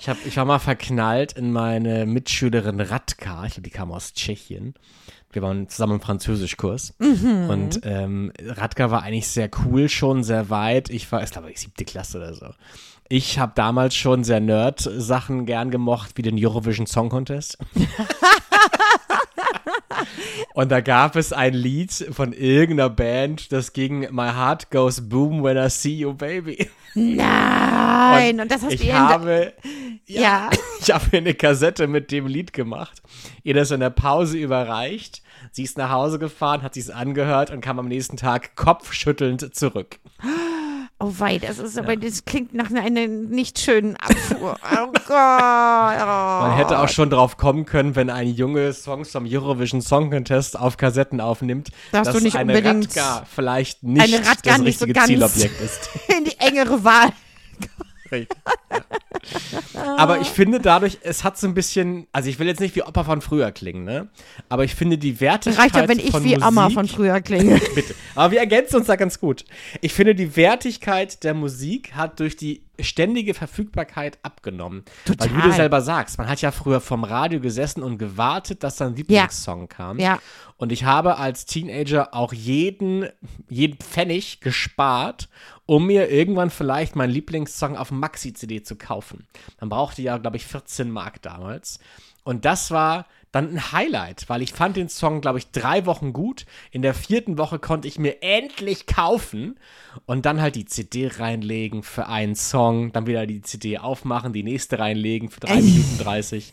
Ich, hab, ich war mal verknallt in meine Mitschülerin Radka. Ich glaube, die kam aus Tschechien. Wir waren zusammen im Französischkurs. Und ähm, Radka war eigentlich sehr cool, schon sehr weit. Ich war, ich glaube, ich siebte Klasse oder so. Ich habe damals schon sehr Nerd-Sachen gern gemocht, wie den Eurovision Song Contest. Und da gab es ein Lied von irgendeiner Band, das ging My Heart Goes Boom When I See You Baby. Nein, und, das hast ich du habe, Ja. ich habe ihr eine Kassette mit dem Lied gemacht, ihr das in der Pause überreicht. Sie ist nach Hause gefahren, hat sie es angehört und kam am nächsten Tag kopfschüttelnd zurück. Oh wei, das ist aber, das klingt nach einer nicht schönen Abfuhr. Oh Gott. Oh. Man hätte auch schon drauf kommen können, wenn ein Junge Songs vom Eurovision Song Contest auf Kassetten aufnimmt, Dass dass du nicht eine unbedingt- Radka vielleicht nicht das so richtige ganz- Zielobjekt ist. in die engere Wahl. Richtig. Ja. Aber ich finde dadurch, es hat so ein bisschen, also ich will jetzt nicht wie Opa von früher klingen, ne? Aber ich finde die Wertigkeit Reicht ja, wenn ich wie Musik, Amma von früher klinge. Bitte. Aber wir ergänzen uns da ganz gut. Ich finde, die Wertigkeit der Musik hat durch die ständige Verfügbarkeit abgenommen. Weil wie du Total. selber sagst, man hat ja früher vom Radio gesessen und gewartet, dass dann ein Lieblingssong kam. Ja. Und ich habe als Teenager auch jeden, jeden Pfennig gespart, um mir irgendwann vielleicht meinen Lieblingssong auf Maxi-CD zu kaufen. Man brauchte ja, glaube ich, 14 Mark damals. Und das war dann ein Highlight, weil ich fand den Song, glaube ich, drei Wochen gut. In der vierten Woche konnte ich mir endlich kaufen und dann halt die CD reinlegen für einen Song, dann wieder die CD aufmachen, die nächste reinlegen für drei Minuten 30.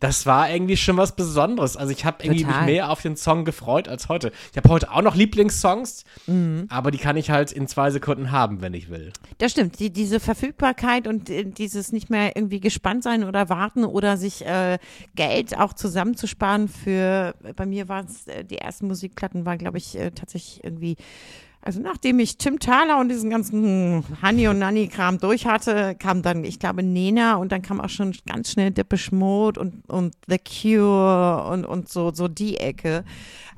Das war irgendwie schon was Besonderes. Also ich habe irgendwie mich mehr auf den Song gefreut als heute. Ich habe heute auch noch Lieblingssongs, Mhm. aber die kann ich halt in zwei Sekunden haben, wenn ich will. Das stimmt. Die, diese Verfügbarkeit und äh, dieses nicht mehr irgendwie gespannt sein oder warten oder sich äh, Geld auch zusammenzusparen für, bei mir waren es, äh, die ersten Musikplatten war, glaube ich, äh, tatsächlich irgendwie, also nachdem ich Tim Thaler und diesen ganzen Honey und Nanny Kram durch hatte, kam dann, ich glaube, Nena und dann kam auch schon ganz schnell Depeche Mode und, und The Cure und, und so, so die Ecke.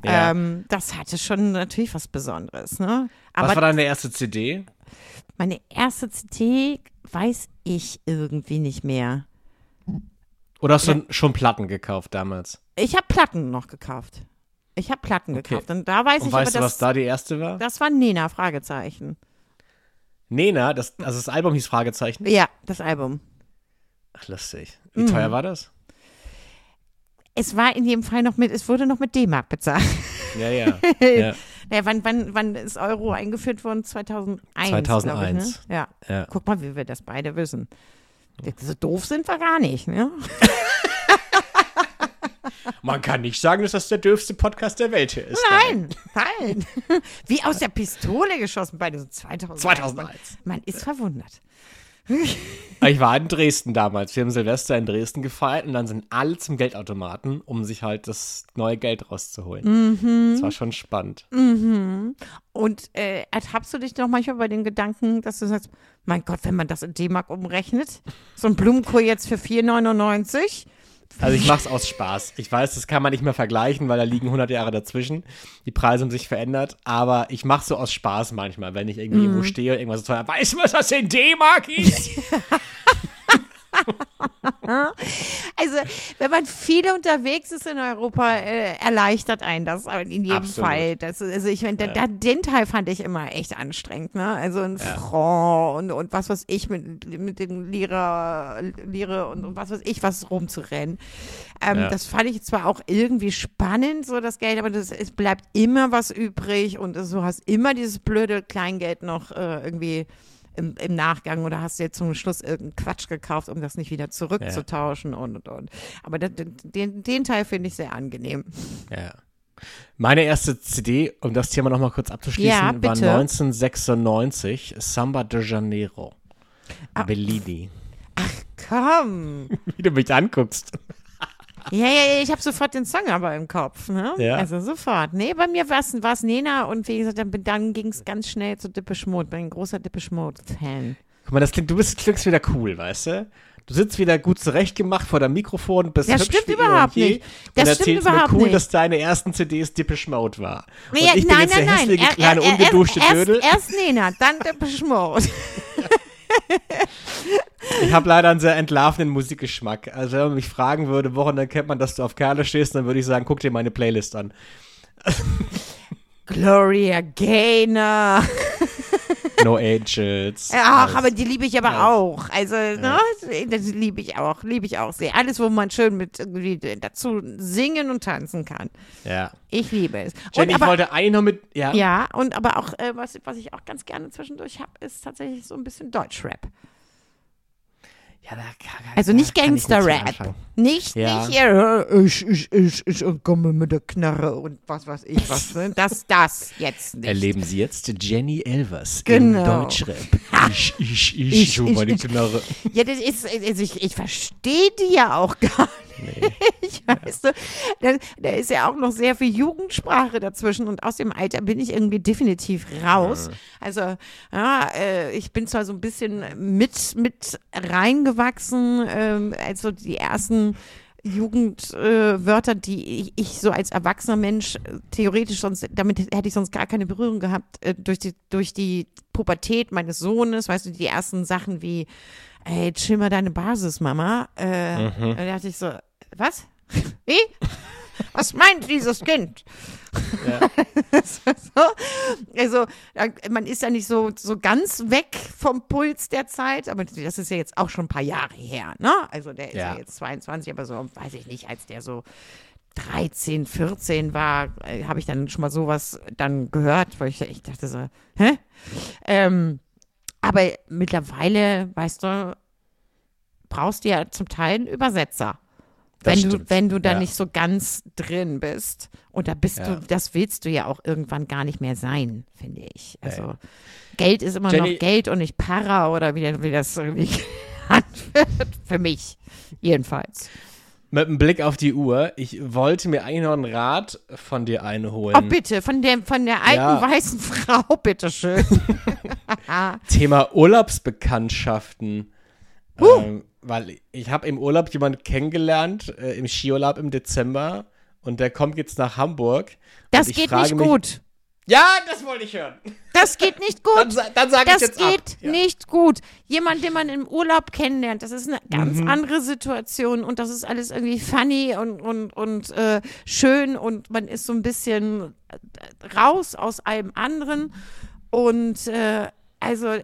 Ja. Ähm, das hatte schon natürlich was Besonderes, ne? Was war deine erste CD? Meine erste CD weiß ich irgendwie nicht mehr. Oder hast du schon Platten gekauft damals? Ich habe Platten noch gekauft. Ich habe Platten gekauft. Und da weiß Und ich weißt aber, du, was das, da die erste war? das war Nena, Fragezeichen. Nena, das, also das Album hieß Fragezeichen. Ja, das Album. Ach, lustig. Wie Mhm. teuer war das? Es war in jedem Fall noch mit, es wurde noch mit D-Mark bezahlt. Ja, ja. ja, Naja, wann, wann, wann ist Euro eingeführt worden? 2001. glaub 2001. Ich, ne? Ja. ja. Guck mal, wie wir das beide wissen. So doof sind wir gar nicht, ne? Man kann nicht sagen, dass das der dürfste Podcast der Welt hier ist. Nein, nein. Wie aus der Pistole geschossen, beide so 2001. 2001. Man ist verwundert. Ich war in Dresden damals. Wir haben Silvester in Dresden gefeiert und dann sind alle zum Geldautomaten, um sich halt das neue Geld rauszuholen. Das war schon spannend. Und äh, ertappst du dich noch manchmal bei den Gedanken, dass du sagst, mein Gott, wenn man das in D-Mark umrechnet, so ein Blumenkohl jetzt für 4,99? Also ich mach's aus Spaß. Ich weiß, das kann man nicht mehr vergleichen, weil da liegen 100 Jahre dazwischen. Die Preise haben sich verändert, aber ich mach's so aus Spaß manchmal, wenn ich irgendwie irgendwo stehe und irgendwas so teuer. Weißt du, was das in D-Mark ist? Also, wenn man viel unterwegs ist in Europa, äh, erleichtert einen das in jedem Absolut. Fall. Das, also, ich meine, da, den Teil fand ich immer echt anstrengend, ne? Also, ein Franc und, und was weiß ich mit, mit den Lira, Lire und, und was weiß ich, was rumzurennen. Ähm, Ja. Das fand ich zwar auch irgendwie spannend, so das Geld, aber das, es bleibt immer was übrig und du hast immer dieses blöde Kleingeld noch äh, irgendwie im, im Nachgang oder hast du jetzt zum Schluss irgendeinen Quatsch gekauft, um das nicht wieder zurückzutauschen und und und. Aber das, den, den Teil finde ich sehr angenehm. Ja. Meine erste CD, um das Thema nochmal kurz abzuschließen, Ja, war bitte. 1996, Samba de Janeiro. Ah. Bellini. Komm! Wie du mich anguckst. Ja, ja, ja, ich habe sofort den Song aber im Kopf, ne? Ja. Also sofort. Nee, bei mir war es Nena und wie gesagt, dann, dann ging es ganz schnell zu Depeche Mode. Bin ein großer Depeche Mode-Fan. Guck mal, das klingt, du bist, klingst wieder cool, weißt du? Du sitzt wieder gut zurechtgemacht vor deinem Mikrofon, bist Das stimmt überhaupt und je nicht. und Das stimmt erzählst überhaupt mir cool, nicht. dass deine ersten CDs Depeche Mode war. Nee, und ich bin nein, jetzt der nein, nein. hässliche, Er- kleine, er- er- ungeduschte erst, Dödel. Erst Nena, dann Depeche Mode. Ich habe leider einen sehr entlarvenden Musikgeschmack. Also wenn man mich fragen würde, woran erkennt man, dass du auf Kerle stehst, dann würde ich sagen, guck dir meine Playlist an. Gloria Gaynor. No Angels. Ach, alles. aber die liebe ich aber Ja. auch. Also, ne, das liebe ich auch, liebe ich auch sehr. Alles, wo man schön mit irgendwie dazu singen und tanzen kann. Ja. Ich liebe es. Jenny, und ich aber, wollte eigentlich noch mit, ja, ja, und aber auch, äh, was, was ich auch ganz gerne zwischendurch habe, ist tatsächlich so ein bisschen Deutschrap. Ja, da kann, Also nicht Gangster-Rap. Nicht, Ja. nicht hier, äh, ich, ich, ich, ich komme mit der Knarre und was weiß ich was. Ne? Das, das jetzt nicht. Erleben Sie jetzt Jenny Elvers Genau. im Deutschrap. Ich, ich, ich, Ich, ich, meine. Knarre. Ja, das ist, also ich, ich verstehe die ja auch gar nicht. Weißt du, da, da ist ja auch noch sehr viel Jugendsprache dazwischen und aus dem Alter bin ich irgendwie definitiv raus. Also, ja, äh, ich bin zwar so ein bisschen mit, mit reingewachsen, ähm, also die ersten Jugendwörter, äh, die ich, ich so als erwachsener Mensch äh, theoretisch sonst, damit hätte ich sonst gar keine Berührung gehabt, äh, durch, die, durch die Pubertät meines Sohnes, weißt du, die ersten Sachen wie, ey, chill mal deine Basis, Mama. Äh, Da dachte ich so, was? Wie? Was meint dieses Kind? so, also, man ist ja nicht so, so ganz weg vom Puls der Zeit, aber das ist ja jetzt auch schon ein paar Jahre her, ne? Also, der ist ja, Ja. jetzt 22, aber so, weiß ich nicht, als der so 13, 14 war, äh, habe ich dann schon mal sowas dann gehört, weil ich, ich dachte so, hä? Ähm, aber mittlerweile, weißt du, brauchst du ja zum Teil einen Übersetzer. Das Wenn du, wenn du da Ja. nicht so ganz drin bist. Und da bist Ja. du, das willst du ja auch irgendwann gar nicht mehr sein, finde ich. Also Geld ist immer Jenny- noch Geld und nicht Para oder wie, wie das irgendwie genannt wird. Für mich. Jedenfalls. Mit einem Blick auf die Uhr, ich wollte mir eigentlich noch einen Rat von dir einholen. Oh, bitte, von der, von der alten Ja. weißen Frau, bitteschön. Thema Urlaubsbekanntschaften. Ähm, weil ich habe im Urlaub jemanden kennengelernt, äh, im Skiurlaub im Dezember. Und der kommt jetzt nach Hamburg. Das geht nicht mich, gut. Ja, das wollte ich hören. Das geht nicht gut. Dann, dann sage ich Das jetzt geht ab. Ja. nicht gut. Jemand, den man im Urlaub kennenlernt, das ist eine ganz Mhm. andere Situation und das ist alles irgendwie funny und, und, und äh, schön und man ist so ein bisschen äh, raus aus allem anderen. Und äh, also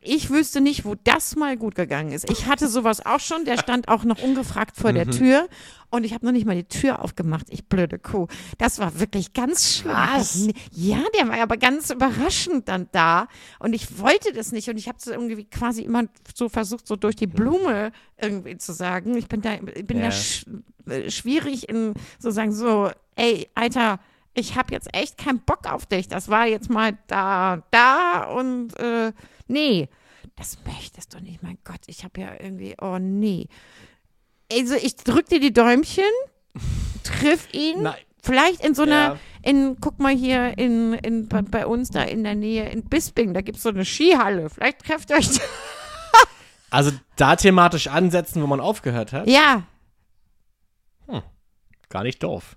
ich wüsste nicht, wo das mal gut gegangen ist. Ich hatte sowas auch schon, der stand auch noch ungefragt vor Mhm. der Tür und ich habe noch nicht mal die Tür aufgemacht. Ich blöde Kuh. Das war wirklich ganz schlimm. Was? Ja, der war aber ganz überraschend dann da und ich wollte das nicht und ich habe es irgendwie quasi immer so versucht, so durch die Blume irgendwie zu sagen. Ich bin da, ich bin Ja. da sch äh, schwierig in sozusagen so, ey, Alter, ich habe jetzt echt keinen Bock auf dich. Das war jetzt mal da, da und äh, nee, das möchtest du nicht. Mein Gott, ich habe ja irgendwie, oh nee. Also ich drück dir die Däumchen, triff ihn, Nein. vielleicht in so einer, Ja. in, guck mal hier in, in, bei, bei uns da in der Nähe in Bisping, da gibt es so eine Skihalle. Vielleicht trefft ihr euch da. Also da thematisch ansetzen, wo man aufgehört hat. Ja, Gar nicht doof.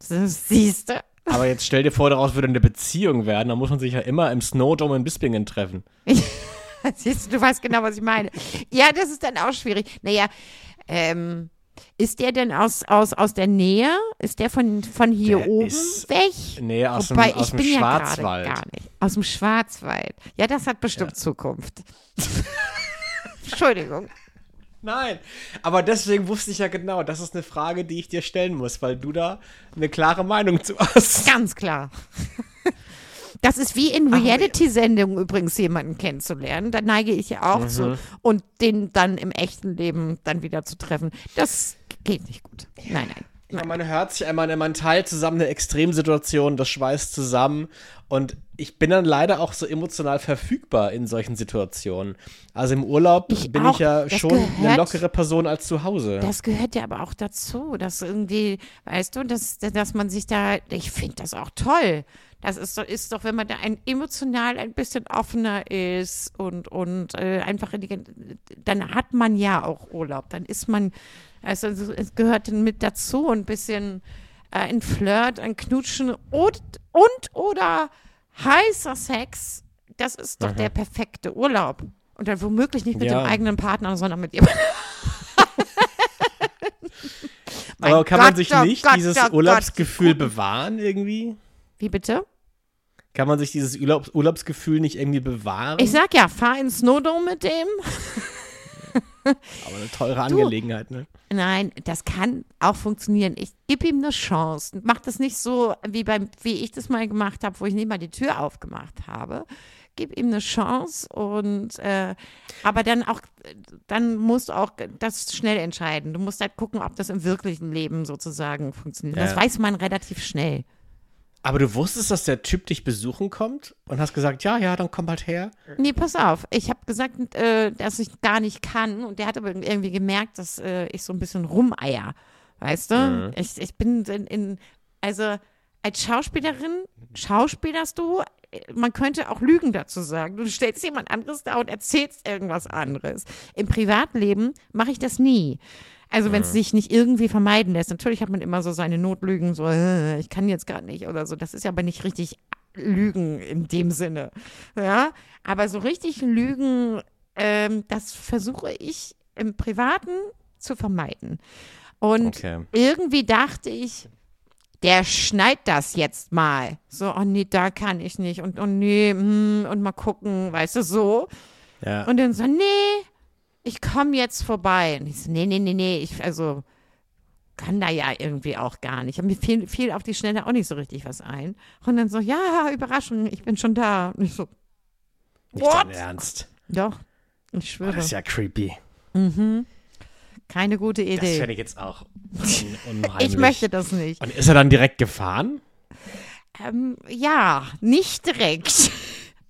siehst du. Aber jetzt stell dir vor, daraus würde eine Beziehung werden. Da muss man sich ja immer im Snowdome in Bispingen treffen. Siehst du, du weißt genau, was ich meine. Ja, das ist dann auch schwierig. Naja, ähm, ist der denn aus, aus, aus der Nähe? Ist der von, von hier Der oben weg? Nee, aus dem, Wobei, aus ich dem bin ja gerade Schwarzwald. gar nicht. Aus dem Schwarzwald. Ja, das hat bestimmt Zukunft. Entschuldigung. Nein, aber deswegen wusste ich ja genau, das ist eine Frage, die ich dir stellen muss, weil du da eine klare Meinung zu hast. Ganz klar. Das ist wie in Reality-Sendungen übrigens jemanden kennenzulernen. Da neige ich ja auch zu. Und den dann im echten Leben dann wieder zu treffen. Das geht nicht gut. Nein, nein. Ja, man hört sich einmal, man teilt zusammen eine Extremsituation, das schweißt zusammen und ich bin dann leider auch so emotional verfügbar in solchen Situationen. Also im Urlaub Ich bin auch. ich ja Das schon eine gehört- lockere Person als zu Hause. Das gehört ja aber auch dazu, dass irgendwie, weißt du, dass, dass man sich da, ich finde das auch toll. Das ist doch, ist doch, wenn man da ein, emotional ein bisschen offener ist und, und äh, einfach, in die, dann hat man ja auch Urlaub. Dann ist man, also es gehört dann mit dazu, ein bisschen äh, ein Flirt, ein Knutschen und, und oder heißer Sex. Das ist doch der perfekte Urlaub. Und dann womöglich nicht mit Ja. dem eigenen Partner, sondern mit jemandem. Aber kann man Gott, sich oh nicht Gott, dieses Gott. Urlaubsgefühl bewahren irgendwie? Wie bitte? Kann man sich dieses Urlaubs Urlaubsgefühl nicht irgendwie bewahren? Ich sag ja, fahr ins Snowdome mit dem. Aber eine teure Angelegenheit, ne? Nein, das kann auch funktionieren. Ich gebe ihm eine Chance. Mach das nicht so, wie, beim, wie ich das mal gemacht habe, wo ich nicht mal die Tür aufgemacht habe. Gib ihm eine Chance und äh, aber dann auch, dann musst du auch das schnell entscheiden. Du musst halt gucken, ob das im wirklichen Leben sozusagen funktioniert. Das Ja. weiß man relativ schnell. Aber du wusstest, dass der Typ dich besuchen kommt und hast gesagt, ja, ja, dann komm halt her. Nee, pass auf. Ich habe gesagt, äh, dass ich gar nicht kann. Und der hat aber irgendwie gemerkt, dass äh, ich so ein bisschen rumeier. Weißt du? Ich, ich bin in, in, also als Schauspielerin schauspielerst du, man könnte auch Lügen dazu sagen. Du stellst jemand anderes da und erzählst irgendwas anderes. Im Privatleben mache ich das nie. Also wenn es sich nicht irgendwie vermeiden lässt. Natürlich hat man immer so seine Notlügen, so äh, ich kann jetzt gerade nicht oder so. Das ist ja aber nicht richtig Lügen in dem Sinne. Ja, aber so richtig Lügen, ähm, das versuche ich im Privaten zu vermeiden. Und Okay. irgendwie dachte ich, der schneit das jetzt mal. So, oh nee, da kann ich nicht. Und oh nee, hm, und mal gucken, weißt du, so. Ja. Und dann so, nee, ich komme jetzt vorbei. Und ich so, nee, nee, nee, nee, ich, also kann da ja irgendwie auch gar nicht. Und mir fiel, fiel auf die Schnelle auch nicht so richtig was ein. Und dann so, ja, Überraschung, ich bin schon da. Und ich so, Nicht What? dein Ernst. doch, ich Oh, schwöre, das ist ja creepy. keine gute Das Idee. fände ich jetzt auch un unheimlich. Ich möchte das nicht. Und ist er dann direkt gefahren? Ähm, ja, nicht direkt.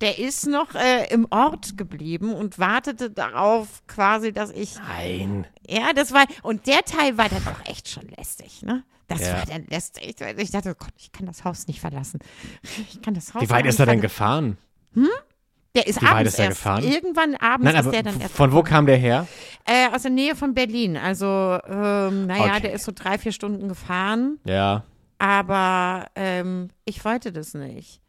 Der ist noch äh, im Ort geblieben und wartete darauf quasi, dass ich Nein. Ja, das war, und der Teil war dann auch echt schon lästig, ne? Das Ja. war dann lästig. Ich dachte, oh Gott, ich kann das Haus nicht verlassen. Ich kann das Haus Wie weit ist er denn gefahren? Der ist wie weit abends ist er erst. gefahren? Irgendwann abends Nein, ist der dann erst. von wo kam der her? Äh, aus der Nähe von Berlin. Also, ähm, naja, Okay. der ist so drei, vier Stunden gefahren. Ja. Aber ähm, ich wollte das nicht.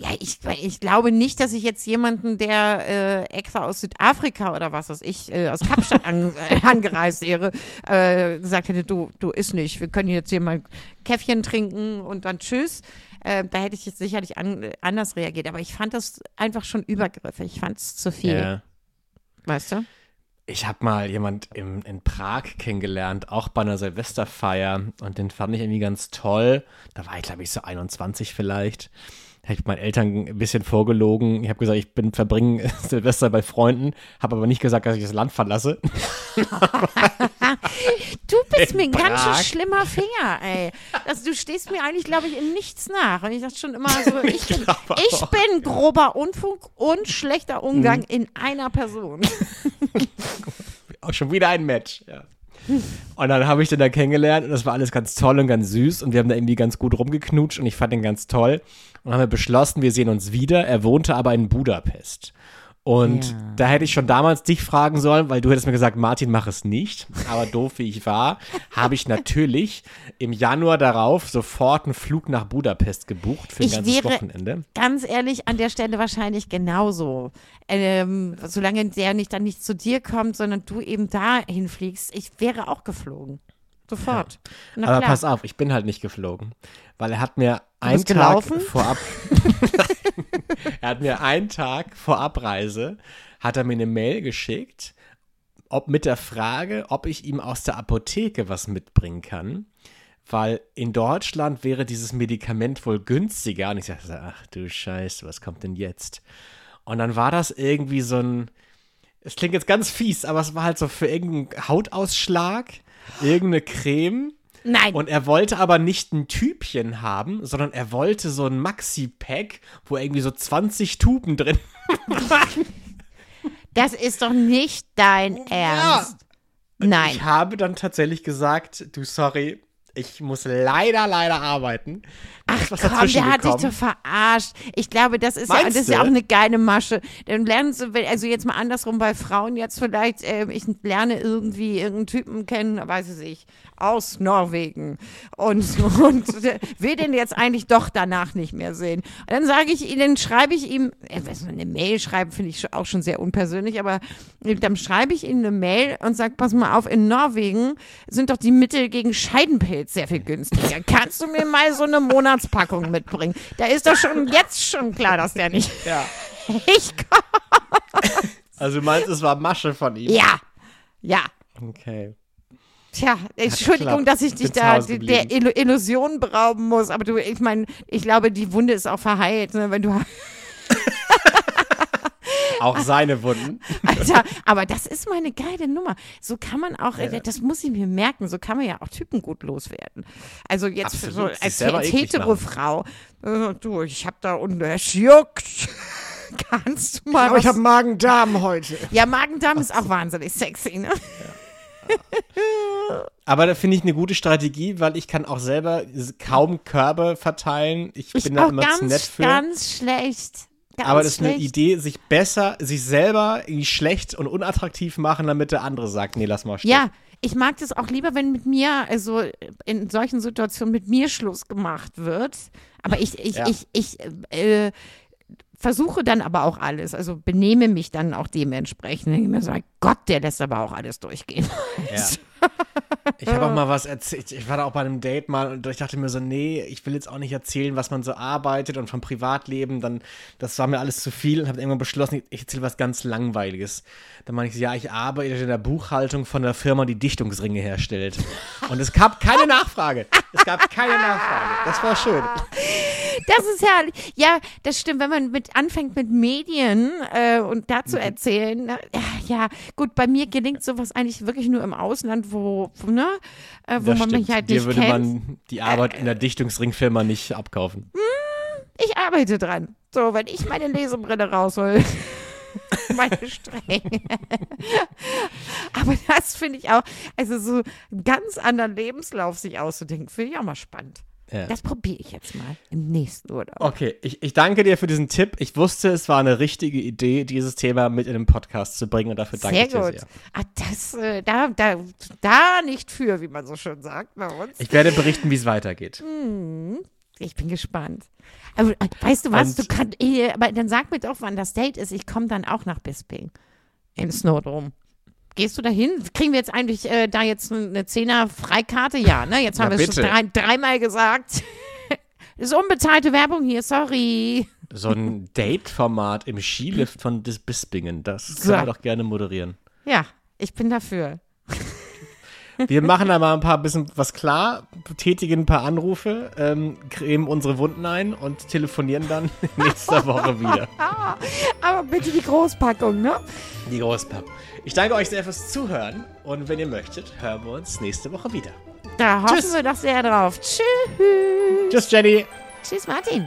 Ja, ich, ich glaube nicht, dass ich jetzt jemanden, der äh, extra aus Südafrika oder was weiß ich, äh, aus Kapstadt an, äh, angereist wäre, äh, gesagt hätte, du, du isst nicht, wir können jetzt hier mal Käffchen trinken und dann tschüss. Äh, da hätte ich jetzt sicherlich an, anders reagiert. Aber ich fand das einfach schon übergriffig. Ich fand es zu viel. ja. Weißt du? Ich habe mal jemand im, in Prag kennengelernt, auch bei einer Silvesterfeier. Und den fand ich irgendwie ganz toll. Da war ich, glaube ich, so 21 vielleicht. Habe ich meinen Eltern ein bisschen vorgelogen. Ich habe gesagt, ich bin verbringe Silvester bei Freunden, habe aber nicht gesagt, dass ich das Land verlasse. Du bist In mir ein ganz schön Prag. schlimmer Finger, ey. Also, du stehst mir eigentlich, glaube ich, in nichts nach. Und ich dachte schon immer so, ich bin, glaube ich bin grober Unfug und schlechter Umgang in einer Person. Auch schon wieder ein Match. Ja. Und dann habe ich den da kennengelernt und das war alles ganz toll und ganz süß und wir haben da irgendwie ganz gut rumgeknutscht und ich fand den ganz toll. Und haben wir beschlossen, wir sehen uns wieder. Er wohnte aber in Budapest. Und Ja. da hätte ich schon damals dich fragen sollen, weil du hättest mir gesagt, Martin, mach es nicht. Aber doof wie ich war, habe ich natürlich im Januar darauf sofort einen Flug nach Budapest gebucht für ein Ich ganzes wäre- Wochenende. Ganz ehrlich, an der Stelle wahrscheinlich genauso. Ähm, solange der nicht dann nicht zu dir kommt, sondern du eben dahin fliegst, ich wäre auch geflogen. Sofort. Na Aber pass auf, ich bin halt nicht geflogen, weil er hat mir einen Tag vorab, er hat mir einen Tag vor Abreise, hat er mir eine Mail geschickt, ob mit der Frage, ob ich ihm aus der Apotheke was mitbringen kann, weil in Deutschland wäre dieses Medikament wohl günstiger. Und ich sagte, ach du Scheiße, was kommt denn jetzt? Und dann war das irgendwie so ein, es klingt jetzt ganz fies, aber es war halt so für irgendeinen Hautausschlag, irgendeine Creme. Nein, Und er wollte aber nicht ein Typchen haben, sondern er wollte so ein Maxi-Pack, wo irgendwie so 20 Tuben drin waren. das ist doch nicht dein Ernst. Nein. Ich habe dann tatsächlich gesagt, du sorry, ich muss leider, leider arbeiten. Ach, was Komm, der hat dich doch verarscht. Ich glaube, das ist, ja, Meinst das ist ja auch eine geile Masche. Dann lernst du, also jetzt mal andersrum bei Frauen jetzt vielleicht, äh, ich lerne irgendwie irgendeinen Typen kennen, weiß ich, aus Norwegen und, und will den jetzt eigentlich doch danach nicht mehr sehen. Und dann sage ich dann schreibe ich ihm, äh, was, eine Mail schreiben finde ich auch schon sehr unpersönlich, aber dann schreibe ich ihm eine Mail und sage, pass mal auf, in Norwegen sind doch die Mittel gegen Scheidenpilz sehr viel günstiger. Kannst du mir mal so eine Monatspackung mitbringen? Da ist doch schon jetzt schon klar, dass der nicht. Ja. Ich komm. Also du meinst, es war Masche von ihm? Ja. Ja. Okay. Tja, Entschuldigung, dass ich dich da der Illusion berauben muss. Aber du, ich meine, ich glaube, die Wunde ist auch verheilt, ne, wenn du. Auch seine Wunden. Alter, aber das ist mal eine geile Nummer. So kann man auch, äh, das muss ich mir merken, so kann man ja auch Typen gut loswerden. Also jetzt so als, als hetero. Frau, äh, du, ich hab da unten, es juckt. Kannst du mal was? Magen-Darm heute. ja, Magen-Darm ist auch wahnsinnig sexy, ne? Aber da finde ich eine gute Strategie, weil ich kann auch selber kaum Körbe verteilen. Ich, Ich bin da auch immer zu nett ganz, für. ganz schlecht. Ganz Aber das ist eine schlecht. Idee, sich besser, sich selber irgendwie schlecht und unattraktiv machen, damit der andere sagt, nee, lass mal stehen. Ja, ich mag das auch lieber, wenn mit mir, also in solchen Situationen mit mir Schluss gemacht wird. Aber ich, ich, Ja. ich, ich äh, versuche dann aber auch alles, also benehme mich dann auch dementsprechend. Ich mir so, Gott, der lässt aber auch alles durchgehen. Ja. Ich habe auch mal was erzählt. Ich war da auch bei einem Date mal und ich dachte mir so, nee, ich will jetzt auch nicht erzählen, was man so arbeitet und vom Privatleben. Dann, das war mir alles zu viel und habe irgendwann beschlossen, ich erzähle was ganz Langweiliges. Dann meine ich, so, ja, ich arbeite in der Buchhaltung von der Firma, die Dichtungsringe herstellt. Und es gab keine Nachfrage. Es gab keine Nachfrage. Das war schön. Das ist herrlich. Ja, das stimmt, wenn man mit anfängt mit Medien äh, und dazu Mhm. erzählen. na, Ja, ja, gut, bei mir gelingt sowas eigentlich wirklich nur im Ausland, wo, wo, ne, äh, wo Das man mich stimmt. halt Dir nicht würde kennt. man die Arbeit in der Dichtungsringfirma nicht abkaufen. Ich arbeite dran. So, wenn ich meine Lesebrille raushol. meine Stränge. Aber das finde ich auch, also so einen ganz anderen Lebenslauf sich auszudenken, finde ich auch mal spannend. Ja. Das probiere ich jetzt mal im nächsten Urlaub. Okay, ich, ich danke dir für diesen Tipp. Ich wusste, es war eine richtige Idee, dieses Thema mit in den Podcast zu bringen und dafür danke Sehr ich dir gut. sehr. Ah, das, äh, da, da, da nicht für, wie man so schön sagt bei uns. Ich werde berichten, wie es weitergeht. Ich bin gespannt. Aber äh, weißt du was? Und- du kannst, äh, aber dann sag mir doch, wann das Date ist. Ich komme dann auch nach Bisping. In Snowdome. Gehst du da hin? Kriegen wir jetzt eigentlich äh, da jetzt eine Zehner Freikarte? Ja, ne? Jetzt haben Ja, wir es schon drei, dreimal gesagt. ist unbezahlte Werbung hier, sorry. So ein Date-Format im Skilift von Dis Bispingen, das So. können wir doch gerne moderieren. Ja, ich bin dafür. Wir machen da mal ein paar bisschen was klar, tätigen ein paar Anrufe, ähm, cremen unsere Wunden ein und telefonieren dann nächste Woche wieder. Aber bitte die Großpackung, ne? Die Großpapp. Ich danke euch sehr fürs Zuhören und wenn ihr möchtet, hören wir uns nächste Woche wieder. Da hoffen wir doch sehr drauf. Tschüss. Tschüss, Jenny. Tschüss, Martin.